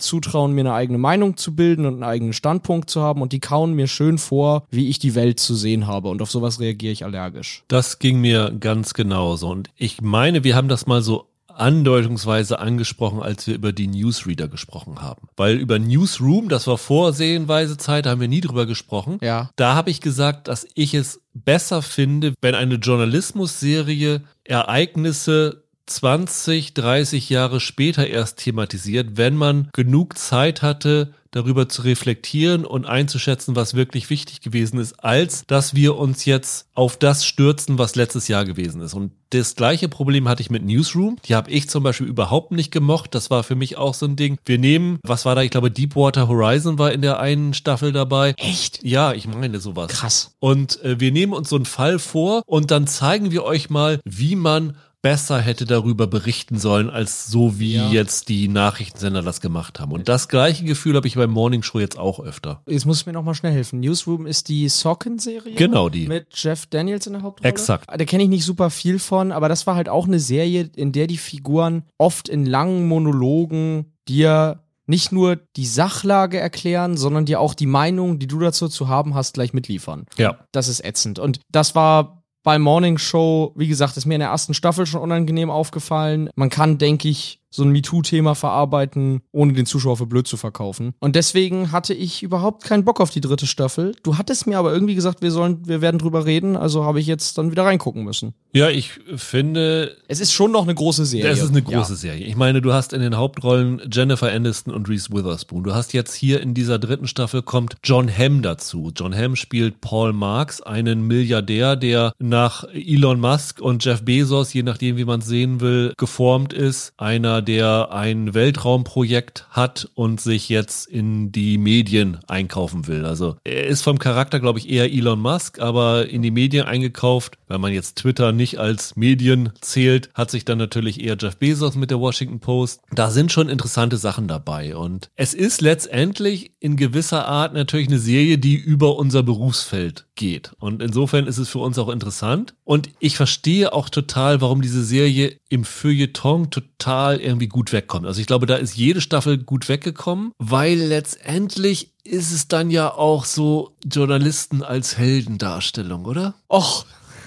zutrauen, mir eine eigene Meinung zu bilden und einen eigenen Standpunkt zu haben und die kauen mir schön vor, wie ich die Welt zu sehen habe und auf sowas reagiere ich allergisch. Das ging mir ganz genauso und ich meine, wir haben das mal so andeutungsweise angesprochen, als wir über die Newsreader gesprochen haben. Weil über Newsroom, das war vorsehenweise Zeit, haben wir nie drüber gesprochen. Ja. Da habe ich gesagt, dass ich es besser finde, wenn eine Journalismusserie Ereignisse 20, 30 Jahre später erst thematisiert, wenn man genug Zeit hatte, darüber zu reflektieren und einzuschätzen, was wirklich wichtig gewesen ist, als dass wir uns jetzt auf das stürzen, was letztes Jahr gewesen ist. Und das gleiche Problem hatte ich mit Newsroom. Die habe ich zum Beispiel überhaupt nicht gemocht. Das war für mich auch so ein Ding. Wir nehmen, was war da? Ich glaube, Deepwater Horizon war in der einen Staffel dabei. Echt? Ja, ich meine sowas. Krass. Und äh, wir nehmen uns so einen Fall vor und dann zeigen wir euch mal, wie man besser hätte darüber berichten sollen, als so wie ja. jetzt die Nachrichtensender das gemacht haben. Und das gleiche Gefühl habe ich beim Morning Show jetzt auch öfter. Jetzt muss ich mir nochmal schnell helfen. Newsroom ist die Socken-Serie. Genau die. Mit Jeff Daniels in der Hauptrolle. Exakt. Da kenne ich nicht super viel von, aber das war halt auch eine Serie, in der die Figuren oft in langen Monologen dir nicht nur die Sachlage erklären, sondern dir auch die Meinung, die du dazu zu haben hast, gleich mitliefern. Ja. Das ist ätzend. Und das war bei Morning Show, wie gesagt, ist mir in der ersten Staffel schon unangenehm aufgefallen. Man kann, denke ich, so ein MeToo-Thema verarbeiten, ohne den Zuschauer für blöd zu verkaufen. Und deswegen hatte ich überhaupt keinen Bock auf die dritte Staffel. Du hattest mir aber irgendwie gesagt, wir sollen, wir werden drüber reden, also habe ich jetzt dann wieder reingucken müssen. Ja, ich finde. Es ist schon noch eine große Serie. Es ist eine große ja. Serie. Ich meine, du hast in den Hauptrollen Jennifer Aniston und Reese Witherspoon. Du hast jetzt hier in dieser dritten Staffel kommt John Hamm dazu. John Hamm spielt Paul Marks, einen Milliardär, der nach Elon Musk und Jeff Bezos, je nachdem wie man es sehen will, geformt ist. Einer der ein Weltraumprojekt hat und sich jetzt in die Medien einkaufen will. Also er ist vom Charakter, glaube ich, eher Elon Musk, aber in die Medien eingekauft. Wenn man jetzt Twitter nicht als Medien zählt, hat sich dann natürlich eher Jeff Bezos mit der Washington Post. Da sind schon interessante Sachen dabei. Und es ist letztendlich in gewisser Art natürlich eine Serie, die über unser Berufsfeld geht. Und insofern ist es für uns auch interessant. Und ich verstehe auch total, warum diese Serie im Feuilleton total irgendwie gut wegkommt. Also ich glaube, da ist jede Staffel gut weggekommen, weil letztendlich ist es dann ja auch so Journalisten als Heldendarstellung, oder? Och,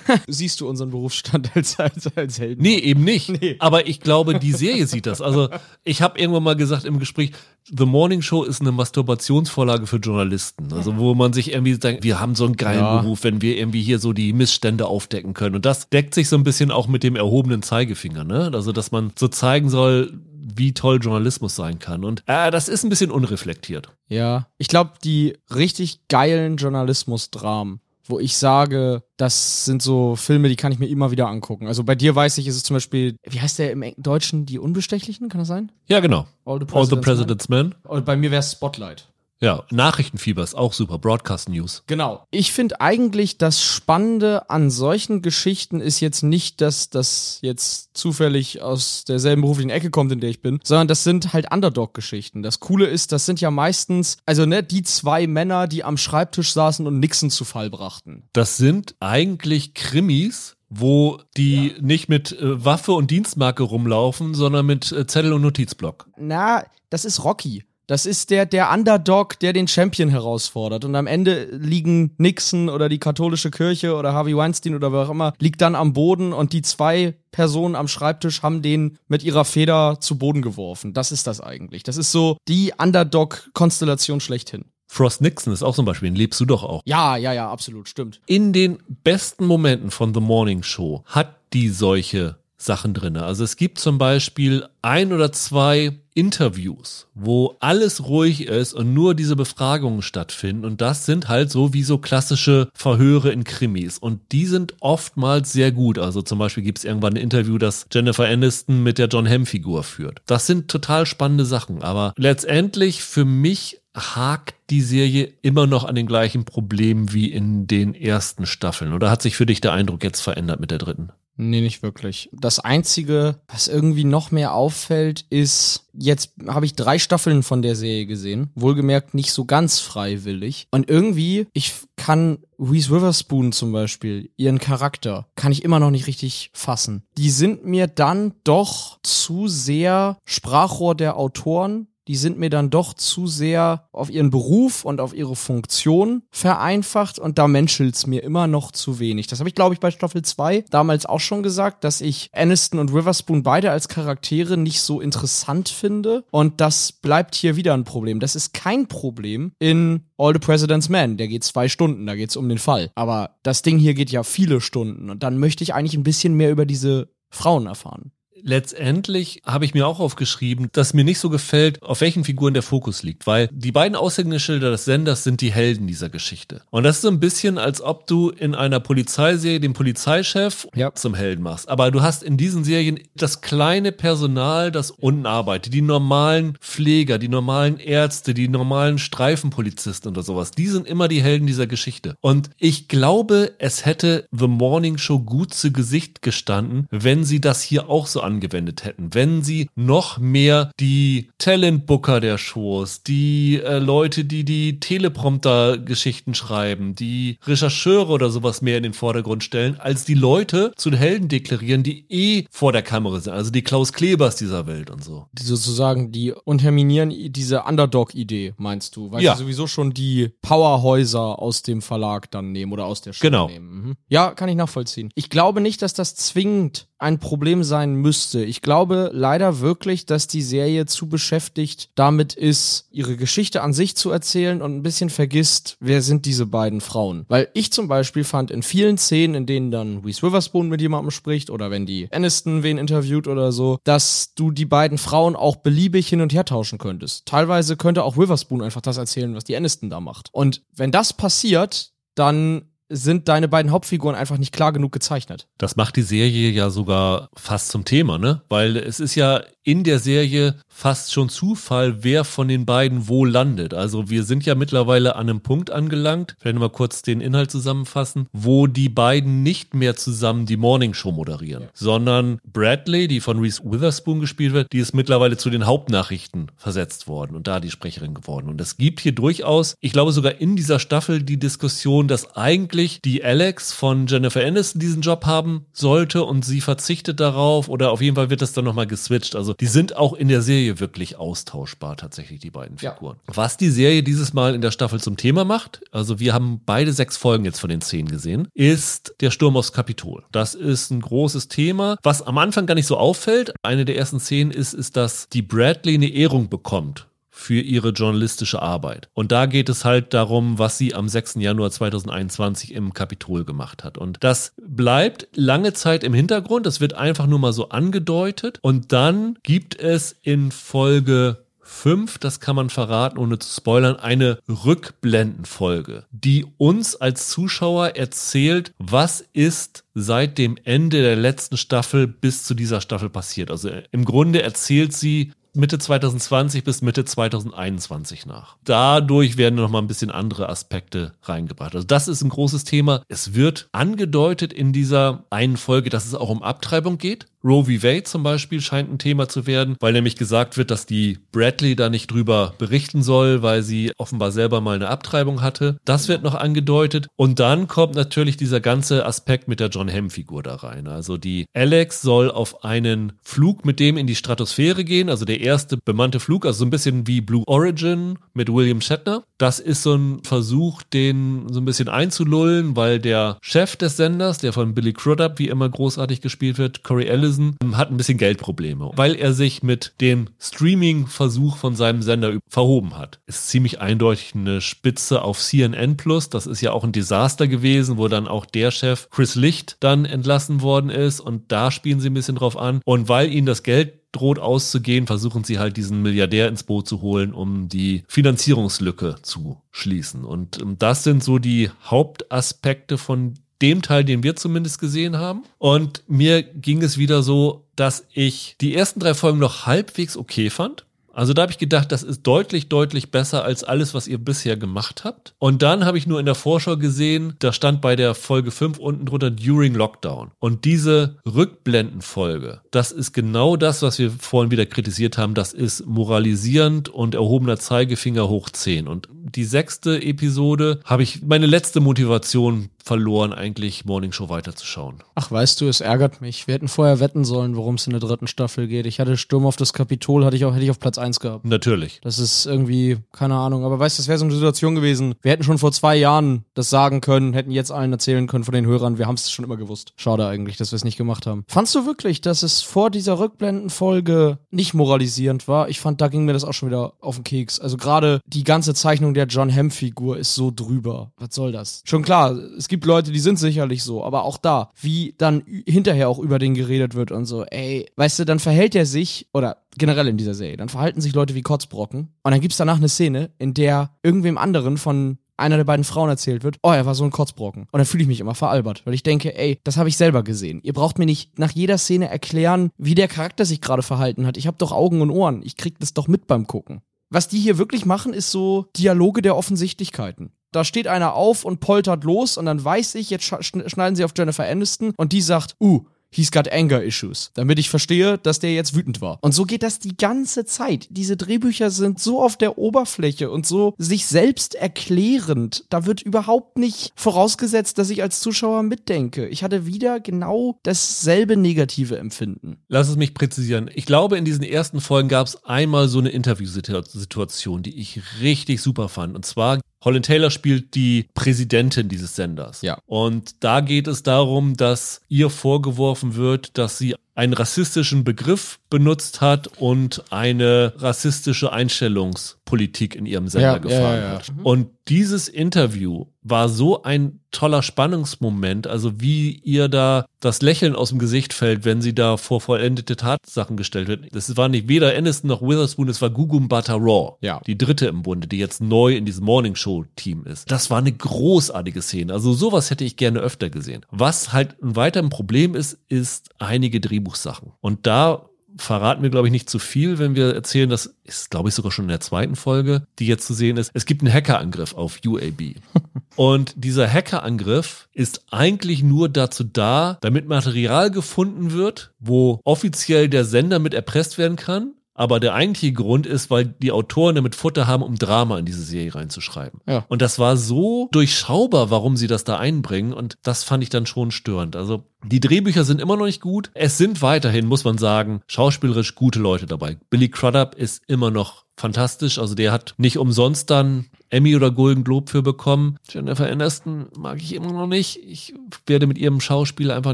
(laughs) Siehst du unseren Berufsstand (laughs) als, als, als Helden? Nee, eben nicht. (laughs) Nee. Aber ich glaube, die Serie sieht das. Also ich habe irgendwann mal gesagt im Gespräch, The Morning Show ist eine Masturbationsvorlage für Journalisten. Also wo man sich irgendwie denkt, wir haben so einen geilen ja. Beruf, wenn wir irgendwie hier so die Missstände aufdecken können. Und das deckt sich so ein bisschen auch mit dem erhobenen Zeigefinger. Ne? Also dass man so zeigen soll, wie toll Journalismus sein kann. Und äh, das ist ein bisschen unreflektiert. Ja, ich glaube, die richtig geilen Journalismus-Dramen wo ich sage, das sind so Filme, die kann ich mir immer wieder angucken. Also bei dir weiß ich, ist es zum Beispiel, wie heißt der im Deutschen, Die Unbestechlichen, kann das sein? Ja, genau. All the President's, All the President's Men. Und bei mir wäre es Spotlight. Ja, Nachrichtenfieber ist auch super. Broadcast News. Genau. Ich finde eigentlich das Spannende an solchen Geschichten ist jetzt nicht, dass das jetzt zufällig aus derselben beruflichen Ecke kommt, in der ich bin, sondern das sind halt Underdog-Geschichten. Das Coole ist, das sind ja meistens, also ne, die zwei Männer, die am Schreibtisch saßen und Nixon zu Fall brachten. Das sind eigentlich Krimis, wo die ja. nicht mit äh, Waffe und Dienstmarke rumlaufen, sondern mit äh, Zettel und Notizblock. Na, das ist Rocky. Das ist der, der Underdog, der den Champion herausfordert. Und am Ende liegen Nixon oder die katholische Kirche oder Harvey Weinstein oder wer auch immer, liegt dann am Boden und die zwei Personen am Schreibtisch haben den mit ihrer Feder zu Boden geworfen. Das ist das eigentlich. Das ist so die Underdog-Konstellation schlechthin. Frost Nixon ist auch zum Beispiel, den lebst du doch auch. Ja, ja, ja, absolut, stimmt. In den besten Momenten von The Morning Show hat die solche Sachen drin. Also es gibt zum Beispiel ein oder zwei Interviews, wo alles ruhig ist und nur diese Befragungen stattfinden. Und das sind halt so wie so klassische Verhöre in Krimis. Und die sind oftmals sehr gut. Also zum Beispiel gibt es irgendwann ein Interview, das Jennifer Aniston mit der John Hamm-Figur führt. Das sind total spannende Sachen. Aber letztendlich für mich hakt die Serie immer noch an den gleichen Problemen wie in den ersten Staffeln. Oder hat sich für dich der Eindruck jetzt verändert mit der dritten? Nee, nicht wirklich. Das Einzige, was irgendwie noch mehr auffällt, ist, jetzt habe ich drei Staffeln von der Serie gesehen. Wohlgemerkt nicht so ganz freiwillig. Und irgendwie, ich kann Reese Witherspoon zum Beispiel, ihren Charakter, kann ich immer noch nicht richtig fassen. Die sind mir dann doch zu sehr Sprachrohr der Autoren die sind mir dann doch zu sehr auf ihren Beruf und auf ihre Funktion vereinfacht und da menschelt's mir immer noch zu wenig. Das habe ich, glaube ich, bei Staffel 2 damals auch schon gesagt, dass ich Aniston und Witherspoon beide als Charaktere nicht so interessant finde und das bleibt hier wieder ein Problem. Das ist kein Problem in All the President's Men, der geht zwei Stunden, da geht's um den Fall. Aber das Ding hier geht ja viele Stunden und dann möchte ich eigentlich ein bisschen mehr über diese Frauen erfahren. Letztendlich habe ich mir auch aufgeschrieben, dass mir nicht so gefällt, auf welchen Figuren der Fokus liegt, weil die beiden Aushängeschilder des Senders sind die Helden dieser Geschichte. Und das ist so ein bisschen, als ob du in einer Polizeiserie den Polizeichef ja. zum Helden machst. Aber du hast in diesen Serien das kleine Personal, das unten arbeitet, die normalen Pfleger, die normalen Ärzte, die normalen Streifenpolizisten oder sowas. Die sind immer die Helden dieser Geschichte. Und ich glaube, es hätte The Morning Show gut zu Gesicht gestanden, wenn sie das hier auch so angewendet hätten, wenn sie noch mehr die Talentbooker der Shows, die äh, Leute, die die Teleprompter-Geschichten schreiben, die Rechercheure oder sowas mehr in den Vordergrund stellen, als die Leute zu den Helden deklarieren, die eh vor der Kamera sind, also die Klaus Klebers dieser Welt und so. Die sozusagen, die unterminieren diese Underdog-Idee, meinst du? Weil ja. sie sowieso schon die Powerhäuser aus dem Verlag dann nehmen oder aus der Show genau. nehmen. Mhm. Ja, kann ich nachvollziehen. Ich glaube nicht, dass das zwingend ein Problem sein müsste. Ich glaube leider wirklich, dass die Serie zu beschäftigt damit ist, ihre Geschichte an sich zu erzählen und ein bisschen vergisst, wer sind diese beiden Frauen. Weil ich zum Beispiel fand in vielen Szenen, in denen dann Reese Witherspoon mit jemandem spricht oder wenn die Aniston wen interviewt oder so, dass du die beiden Frauen auch beliebig hin und her tauschen könntest. Teilweise könnte auch Witherspoon einfach das erzählen, was die Aniston da macht. Und wenn das passiert, dann sind deine beiden Hauptfiguren einfach nicht klar genug gezeichnet. Das macht die Serie ja sogar fast zum Thema, ne? Weil es ist ja in der Serie fast schon Zufall, wer von den beiden wo landet. Also wir sind ja mittlerweile an einem Punkt angelangt, vielleicht mal kurz den Inhalt zusammenfassen, wo die beiden nicht mehr zusammen die Morning Show moderieren, ja. sondern Bradley, die von Reese Witherspoon gespielt wird, die ist mittlerweile zu den Hauptnachrichten versetzt worden und da die Sprecherin geworden. Und es gibt hier durchaus, ich glaube sogar in dieser Staffel die Diskussion, dass eigentlich die Alex von Jennifer Aniston diesen Job haben sollte und sie verzichtet darauf oder auf jeden Fall wird das dann nochmal geswitcht. Also die sind auch in der Serie wirklich austauschbar, tatsächlich, die beiden Figuren. Ja. Was die Serie dieses Mal in der Staffel zum Thema macht, also wir haben beide sechs Folgen jetzt von den zehn gesehen, ist der Sturm aufs Kapitol. Das ist ein großes Thema, was am Anfang gar nicht so auffällt. Eine der ersten Szenen ist, ist, dass die Bradley eine Ehrung bekommt für ihre journalistische Arbeit. Und da geht es halt darum, was sie am 6. Januar 2021 im Kapitol gemacht hat. Und das bleibt lange Zeit im Hintergrund. Das wird einfach nur mal so angedeutet. Und dann gibt es in Folge 5, das kann man verraten, ohne zu spoilern, eine Rückblendenfolge, die uns als Zuschauer erzählt, was ist seit dem Ende der letzten Staffel bis zu dieser Staffel passiert. Also im Grunde erzählt sie Mitte 2020 bis Mitte 2021 nach. Dadurch werden noch mal ein bisschen andere Aspekte reingebracht. Also das ist ein großes Thema. Es wird angedeutet in dieser einen Folge, dass es auch um Abtreibung geht. Roe v. Wade zum Beispiel scheint ein Thema zu werden, weil nämlich gesagt wird, dass die Bradley da nicht drüber berichten soll, weil sie offenbar selber mal eine Abtreibung hatte. Das wird noch angedeutet. Und dann kommt natürlich dieser ganze Aspekt mit der John Hamm-Figur da rein. Also die Alex soll auf einen Flug mit dem in die Stratosphäre gehen, also der erste bemannte Flug, also so ein bisschen wie Blue Origin mit William Shatner. Das ist so ein Versuch, den so ein bisschen einzulullen, weil der Chef des Senders, der von Billy Crudup wie immer großartig gespielt wird, Corey Ellison, Amazon hat ein bisschen Geldprobleme, weil er sich mit dem Streaming-Versuch von seinem Sender verhoben hat. Ist ziemlich eindeutig eine Spitze auf CNN Plus. Das ist ja auch ein Desaster gewesen, wo dann auch der Chef Chris Licht dann entlassen worden ist und da spielen sie ein bisschen drauf an. Und weil ihnen das Geld droht auszugehen, versuchen sie halt diesen Milliardär ins Boot zu holen, um die Finanzierungslücke zu schließen. Und ähm, das sind so die Hauptaspekte von dem Teil, den wir zumindest gesehen haben. Und mir ging es wieder so, dass ich die ersten drei Folgen noch halbwegs okay fand. Also da habe ich gedacht, das ist deutlich, deutlich besser als alles, was ihr bisher gemacht habt. Und dann habe ich nur in der Vorschau gesehen, da stand bei der Folge 5 unten drunter During Lockdown. Und diese Rückblendenfolge, das ist genau das, was wir vorhin wieder kritisiert haben. Das ist moralisierend und erhobener Zeigefinger hoch 10. Und die sechste Episode habe ich meine letzte Motivation verloren, eigentlich Morning Show weiterzuschauen. Ach, weißt du, es ärgert mich. Wir hätten vorher wetten sollen, worum es in der dritten Staffel geht. Ich hatte Sturm auf das Kapitol, hatte ich auch, hätte ich auf Platz 1 gehabt. Natürlich. Das ist irgendwie, keine Ahnung, aber weißt du, das wäre so eine Situation gewesen. Wir hätten schon vor zwei Jahren das sagen können, hätten jetzt allen erzählen können von den Hörern, wir haben es schon immer gewusst. Schade eigentlich, dass wir es nicht gemacht haben. Fandst du wirklich, dass es vor dieser Rückblendenfolge nicht moralisierend war? Ich fand, da ging mir das auch schon wieder auf den Keks. Also gerade die ganze Zeichnung der John Hamm-Figur ist so drüber. Was soll das? Schon klar, es gibt gibt Leute, die sind sicherlich so, aber auch da, wie dann hinterher auch über den geredet wird und so, ey, weißt du, dann verhält er sich, oder generell in dieser Serie, dann verhalten sich Leute wie Kotzbrocken und dann gibt's danach eine Szene, in der irgendwem anderen von einer der beiden Frauen erzählt wird, oh, er war so ein Kotzbrocken. Und dann fühle ich mich immer veralbert, weil ich denke, ey, das habe ich selber gesehen. Ihr braucht mir nicht nach jeder Szene erklären, wie der Charakter sich gerade verhalten hat. Ich habe doch Augen und Ohren. Ich krieg das doch mit beim Gucken. Was die hier wirklich machen, ist so Dialoge der Offensichtlichkeiten. Da steht einer auf und poltert los und dann weiß ich, jetzt schneiden sie auf Jennifer Aniston und die sagt, uh, he's got anger issues, damit ich verstehe, dass der jetzt wütend war. Und so geht das die ganze Zeit. Diese Drehbücher sind so auf der Oberfläche und so sich selbst erklärend. Da wird überhaupt nicht vorausgesetzt, dass ich als Zuschauer mitdenke. Ich hatte wieder genau dasselbe negative Empfinden. Lass es mich präzisieren. Ich glaube, in diesen ersten Folgen gab es einmal so eine Interviewsituation, die ich richtig super fand. Und zwar Holland Taylor spielt die Präsidentin dieses Senders. Ja. Und da geht es darum, dass ihr vorgeworfen wird, dass sie einen rassistischen Begriff benutzt hat und eine rassistische Einstellungspolitik in ihrem Sender ja, gefahren ja, ja, hat. Und dieses Interview war so ein toller Spannungsmoment, also wie ihr da das Lächeln aus dem Gesicht fällt, wenn sie da vor vollendete Tatsachen gestellt wird. Das war nicht weder Aniston noch Witherspoon, es war Gugum Bata Raw, ja. die dritte im Bunde, die jetzt neu in diesem Morning Show Team ist. Das war eine großartige Szene. Also sowas hätte ich gerne öfter gesehen. Was halt ein weiteres Problem ist, ist einige Drehbuchsachen. Und da verraten wir, glaube ich, nicht zu viel, wenn wir erzählen, das ist, glaube ich, sogar schon in der zweiten Folge, die jetzt zu sehen ist. Es gibt einen Hackerangriff auf UAB. (laughs) Und dieser Hackerangriff ist eigentlich nur dazu da, damit Material gefunden wird, wo offiziell der Sender mit erpresst werden kann aber der eigentliche Grund ist, weil die Autoren damit Futter haben, um Drama in diese Serie reinzuschreiben. Ja. Und das war so durchschaubar, warum sie das da einbringen. Und das fand ich dann schon störend. Also die Drehbücher sind immer noch nicht gut. Es sind weiterhin, muss man sagen, schauspielerisch gute Leute dabei. Billy Crudup ist immer noch fantastisch. Also der hat nicht umsonst dann Emmy oder Golden Globe für bekommen. Jennifer Aniston mag ich immer noch nicht. Ich werde mit ihrem Schauspiel einfach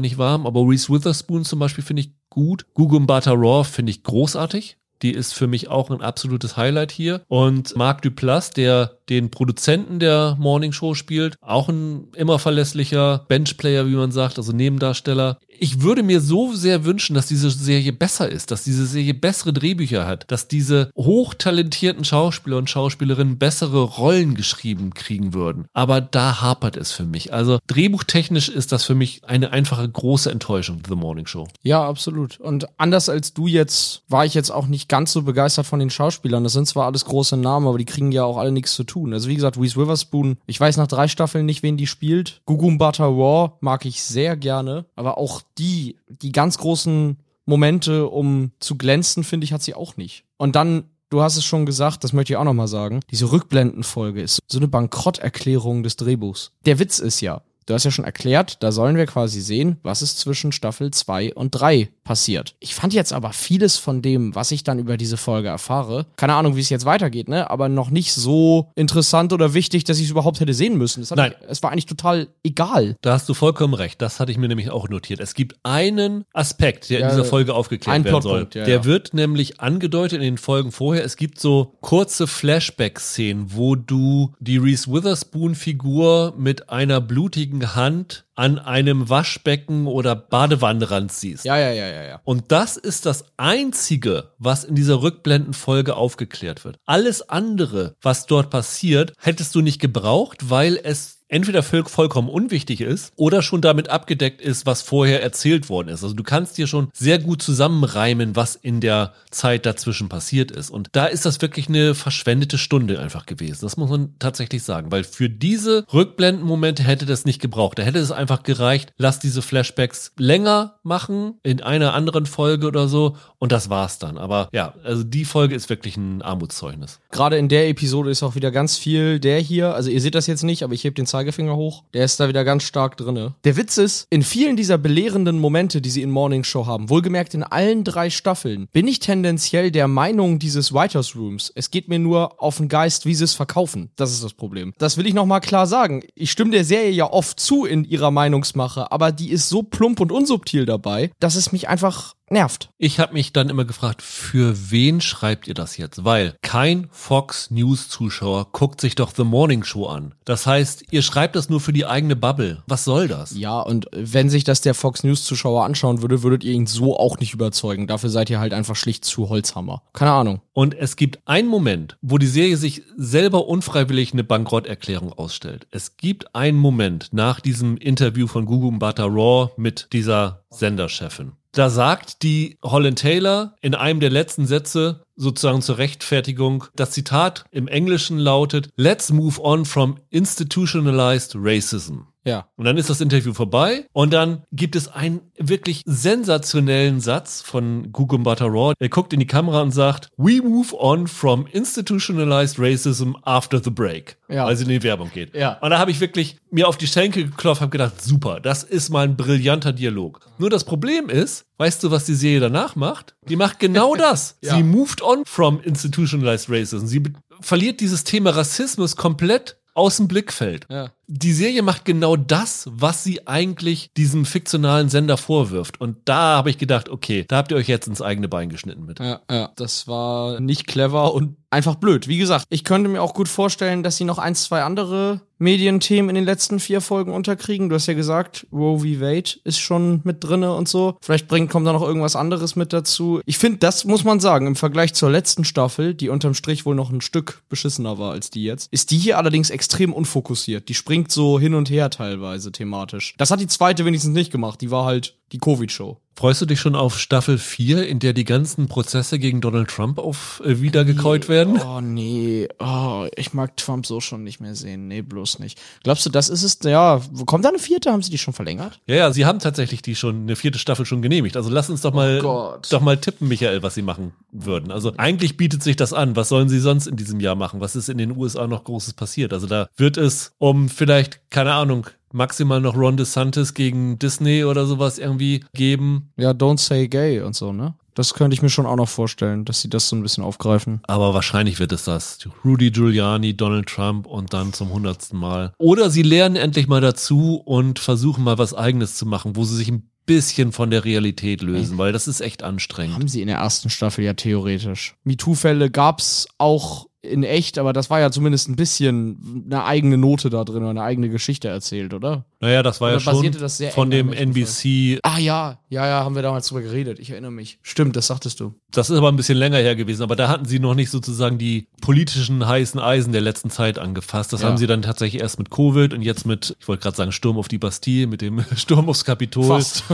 nicht warm. Aber Reese Witherspoon zum Beispiel finde ich gut. Gugum Bata Raw finde ich großartig. Die ist für mich auch ein absolutes Highlight hier. Und Marc Duplass, der den Produzenten der Morning Show spielt. Auch ein immer verlässlicher Benchplayer, wie man sagt, also Nebendarsteller ich würde mir so sehr wünschen, dass diese Serie besser ist, dass diese Serie bessere Drehbücher hat, dass diese hochtalentierten Schauspieler und Schauspielerinnen bessere Rollen geschrieben kriegen würden. Aber da hapert es für mich. Also drehbuchtechnisch ist das für mich eine einfache große Enttäuschung, The Morning Show. Ja, absolut. Und anders als du jetzt, war ich jetzt auch nicht ganz so begeistert von den Schauspielern. Das sind zwar alles große Namen, aber die kriegen ja auch alle nichts zu tun. Also wie gesagt, Reese Witherspoon, ich weiß nach drei Staffeln nicht, wen die spielt. Gugum Butter Raw mag ich sehr gerne, aber auch die, die ganz großen Momente, um zu glänzen, finde ich, hat sie auch nicht. Und dann du hast es schon gesagt, das möchte ich auch nochmal sagen, diese Rückblendenfolge ist so eine Bankrotterklärung des Drehbuchs. Der Witz ist ja, Du hast ja schon erklärt, da sollen wir quasi sehen, was ist zwischen Staffel 2 und 3 passiert. Ich fand jetzt aber vieles von dem, was ich dann über diese Folge erfahre, keine Ahnung, wie es jetzt weitergeht, ne, aber noch nicht so interessant oder wichtig, dass ich es überhaupt hätte sehen müssen. Nein. Ich, es war eigentlich total egal. Da hast du vollkommen recht. Das hatte ich mir nämlich auch notiert. Es gibt einen Aspekt, der ja, in dieser Folge aufgeklärt werden soll. Ja, der ja. wird nämlich angedeutet in den Folgen vorher. Es gibt so kurze Flashback-Szenen, wo du die Reese Witherspoon-Figur mit einer blutigen blutigen Hand an einem Waschbecken oder Badewannenrand siehst. Ja, ja, ja, ja, ja. Und das ist das einzige, was in dieser Rückblendenfolge aufgeklärt wird. Alles andere, was dort passiert, hättest du nicht gebraucht, weil es entweder vollkommen unwichtig ist oder schon damit abgedeckt ist, was vorher erzählt worden ist. Also du kannst dir schon sehr gut zusammenreimen, was in der Zeit dazwischen passiert ist. Und da ist das wirklich eine verschwendete Stunde einfach gewesen. Das muss man tatsächlich sagen, weil für diese Rückblendenmomente hätte das nicht gebraucht. Da hätte es einfach gereicht, lass diese Flashbacks länger machen in einer anderen Folge oder so und das war's dann. Aber ja, also die Folge ist wirklich ein Armutszeugnis. Gerade in der Episode ist auch wieder ganz viel der hier, also ihr seht das jetzt nicht, aber ich heb den Zeigefinger hoch. Der ist da wieder ganz stark drinne. Der Witz ist, in vielen dieser belehrenden Momente, die sie in Morning Show haben, wohlgemerkt in allen drei Staffeln, bin ich tendenziell der Meinung dieses Writers Rooms. Es geht mir nur auf den Geist, wie sie es verkaufen. Das ist das Problem. Das will ich nochmal klar sagen. Ich stimme der Serie ja oft zu in ihrer Meinungsmache, aber die ist so plump und unsubtil dabei, dass es mich einfach nervt. Ich habe mich dann immer gefragt, für wen schreibt ihr das jetzt? Weil kein Fox News Zuschauer guckt sich doch The Morning Show an. Das heißt, ihr schreibt das nur für die eigene Bubble. Was soll das? Ja, und wenn sich das der Fox News Zuschauer anschauen würde, würdet ihr ihn so auch nicht überzeugen. Dafür seid ihr halt einfach schlicht zu Holzhammer. Keine Ahnung. Und es gibt einen Moment, wo die Serie sich selber unfreiwillig eine Bankrotterklärung ausstellt. Es gibt einen Moment nach diesem Interview von Gugu Mbata Raw mit dieser Senderchefin. Da sagt die Holland Taylor in einem der letzten Sätze sozusagen zur Rechtfertigung, das Zitat im Englischen lautet, Let's move on from institutionalized racism. Ja. Und dann ist das Interview vorbei und dann gibt es einen wirklich sensationellen Satz von Gugumbata Raw. Er guckt in die Kamera und sagt, We move on from institutionalized racism after the break. Ja. Weil sie in die Werbung geht. Ja. Und da habe ich wirklich mir auf die Schenkel geklopft, habe gedacht, super, das ist mal ein brillanter Dialog. Nur das Problem ist, weißt du, was die Serie danach macht? Die macht genau (laughs) das. ja. Sie moved on from institutionalized racism. Sie verliert dieses Thema Rassismus komplett aus dem Blickfeld. Ja die Serie macht genau das, was sie eigentlich diesem fiktionalen Sender vorwirft. Und da habe ich gedacht, okay, da habt ihr euch jetzt ins eigene Bein geschnitten mit. Ja, ja, das war nicht clever und einfach blöd. Wie gesagt, ich könnte mir auch gut vorstellen, dass sie noch ein, zwei andere Medienthemen in den letzten vier Folgen unterkriegen. Du hast ja gesagt, Roe v. Wade ist schon mit drinne und so. Vielleicht bringt, kommt da noch irgendwas anderes mit dazu. Ich finde, das muss man sagen, im Vergleich zur letzten Staffel, die unterm Strich wohl noch ein Stück beschissener war als die jetzt, ist die hier allerdings extrem unfokussiert. Die springt so hin und her teilweise thematisch. Das hat die zweite wenigstens nicht gemacht. Die war halt die Covid-Show. Freust du dich schon auf Staffel 4, in der die ganzen Prozesse gegen Donald Trump auf äh, wiedergekäut werden? Oh nee, oh, ich mag Trump so schon nicht mehr sehen. Nee, bloß nicht. Glaubst du, das ist es? Ja, wo kommt da eine vierte? Haben sie die schon verlängert? Ja, ja, sie haben tatsächlich die schon, eine vierte Staffel schon genehmigt. Also lass uns doch mal, oh doch mal tippen, Michael, was sie machen würden. Also eigentlich bietet sich das an. Was sollen sie sonst in diesem Jahr machen? Was ist in den USA noch Großes passiert? Also da wird es um vielleicht, keine Ahnung, maximal noch Ron DeSantis gegen Disney oder sowas irgendwie geben. Ja, Don't Say Gay und so, ne? Das könnte ich mir schon auch noch vorstellen, dass sie das so ein bisschen aufgreifen. Aber wahrscheinlich wird es das. Rudy Giuliani, Donald Trump und dann zum hundertsten Mal. Oder sie lernen endlich mal dazu und versuchen mal was eigenes zu machen, wo sie sich ein bisschen von der Realität lösen, weil das ist echt anstrengend. Haben sie in der ersten Staffel ja theoretisch. MeToo-Fälle gab's auch in echt, aber das war ja zumindest ein bisschen eine eigene Note da drin oder eine eigene Geschichte erzählt, oder? Naja, das war Oder ja schon von dem NBC. Ah ja, ja, ja, haben wir damals drüber geredet. Ich erinnere mich. Stimmt, das sagtest du. Das ist aber ein bisschen länger her gewesen, aber da hatten sie noch nicht sozusagen die politischen heißen Eisen der letzten Zeit angefasst. Das Ja. haben sie dann tatsächlich erst mit Covid und jetzt mit, ich wollte gerade sagen, Sturm auf die Bastille, mit dem (laughs) Sturm aufs Kapitol. Fast.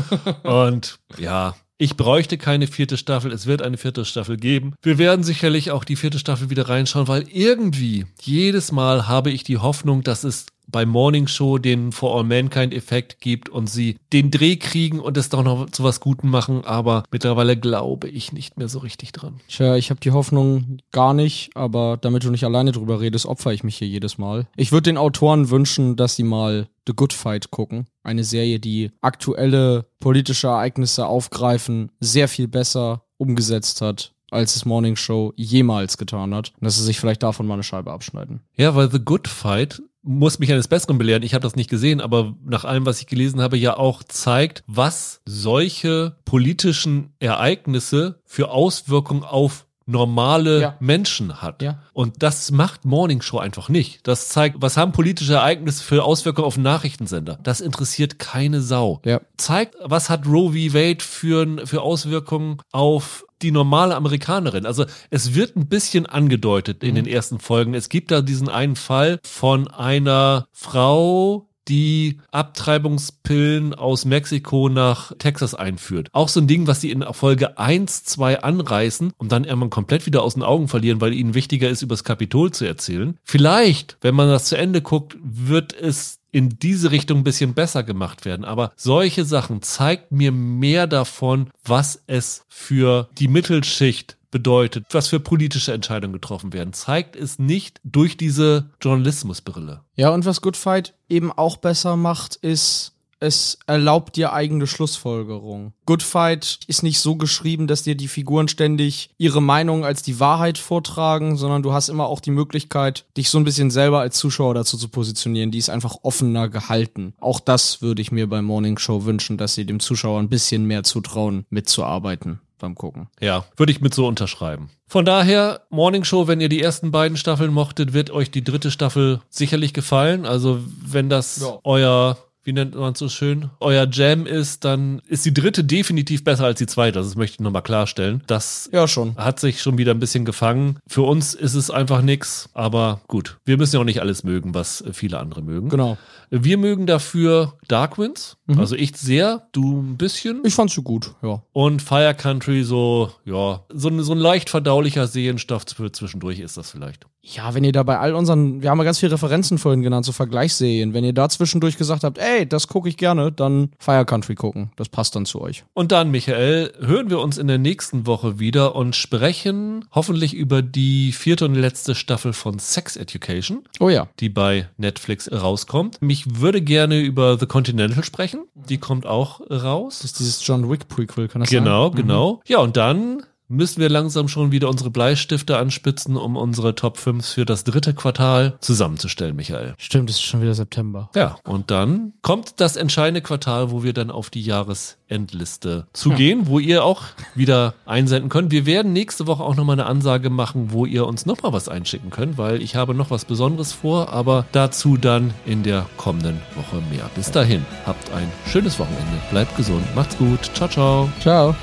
Und ja, ich bräuchte keine vierte Staffel. Es wird eine vierte Staffel geben. Wir werden sicherlich auch die vierte Staffel wieder reinschauen, weil irgendwie jedes Mal habe ich die Hoffnung, dass es bei Morning Show den For All Mankind Effekt gibt und sie den Dreh kriegen und es doch noch zu was Guten machen. Aber mittlerweile glaube ich nicht mehr so richtig dran. Tja, ich habe die Hoffnung gar nicht, aber damit du nicht alleine drüber redest, opfer ich mich hier jedes Mal. Ich würde den Autoren wünschen, dass sie mal The Good Fight gucken. Eine Serie, die aktuelle politische Ereignisse aufgreifen, sehr viel besser umgesetzt hat, als es Morning Show jemals getan hat. Und dass sie sich vielleicht davon mal eine Scheibe abschneiden. Ja, weil The Good Fight muss mich eines Besseren belehren. Ich habe das nicht gesehen, aber nach allem, was ich gelesen habe, ja auch zeigt, was solche politischen Ereignisse für Auswirkungen auf normale Ja. Menschen hat. Ja. Und das macht Morning Show einfach nicht. Das zeigt, was haben politische Ereignisse für Auswirkungen auf Nachrichtensender. Das interessiert keine Sau. Ja. Zeigt, was hat Roe v. Wade für, für Auswirkungen auf die normale Amerikanerin. Also es wird ein bisschen angedeutet in den ersten Folgen. Es gibt da diesen einen Fall von einer Frau, die Abtreibungspillen aus Mexiko nach Texas einführt. Auch so ein Ding, was sie in Folge 1, 2 anreißen und dann irgendwann komplett wieder aus den Augen verlieren, weil ihnen wichtiger ist, übers Kapitol zu erzählen. Vielleicht, wenn man das zu Ende guckt, wird es in diese Richtung ein bisschen besser gemacht werden. Aber solche Sachen zeigt mir mehr davon, was es für die Mittelschicht bedeutet, was für politische Entscheidungen getroffen werden. Zeigt es nicht durch diese Journalismusbrille. Ja, und was Good Fight eben auch besser macht, ist, es erlaubt dir eigene Schlussfolgerung. Good Fight ist nicht so geschrieben, dass dir die Figuren ständig ihre Meinung als die Wahrheit vortragen, sondern du hast immer auch die Möglichkeit, dich so ein bisschen selber als Zuschauer dazu zu positionieren. Die ist einfach offener gehalten. Auch das würde ich mir bei Morning Show wünschen, dass sie dem Zuschauer ein bisschen mehr zutrauen, mitzuarbeiten beim Gucken. Ja, würde ich mit so unterschreiben. Von daher, Morning Show, wenn ihr die ersten beiden Staffeln mochtet, wird euch die dritte Staffel sicherlich gefallen. Also wenn das Ja. euer, wie nennt man es so schön, euer Jam ist, dann ist die dritte definitiv besser als die zweite. Das möchte ich nochmal klarstellen. Das Ja, schon. hat sich schon wieder ein bisschen gefangen. Für uns ist es einfach nix, aber gut. Wir müssen ja auch nicht alles mögen, was viele andere mögen. Genau. Wir mögen dafür Darkwinds, also ich sehr, du ein bisschen. Ich fand's so gut, ja. Und Fire Country so, ja, so, ein- so ein leicht verdaulicher Sehenstoff für zwischendurch ist das vielleicht. Ja, wenn ihr da bei all unseren, wir haben ja ganz viele Referenzen vorhin genannt, so Vergleichsserien, wenn ihr da zwischendurch gesagt habt, ey, das gucke ich gerne, dann Fire Country gucken. Das passt dann zu euch. Und dann, Michael, hören wir uns in der nächsten Woche wieder und sprechen hoffentlich über die vierte und letzte Staffel von Sex Education, Oh ja. die bei Netflix rauskommt. Mich würde gerne über The Continental sprechen. Die kommt auch raus. Das ist dieses John Wick Prequel, kann das Genau, sein? genau. Ja, und dann müssen wir langsam schon wieder unsere Bleistifte anspitzen, um unsere Top 5 für das dritte Quartal zusammenzustellen, Michael. Stimmt, es ist schon wieder September. Ja, und dann kommt das entscheidende Quartal, wo wir dann auf die Jahresendliste zugehen, wo ihr auch wieder einsenden könnt. Wir werden nächste Woche auch nochmal eine Ansage machen, wo ihr uns nochmal was einschicken könnt, weil ich habe noch was Besonderes vor, aber dazu dann in der kommenden Woche mehr. Bis dahin, habt ein schönes Wochenende, bleibt gesund, macht's gut, ciao, ciao. Ciao.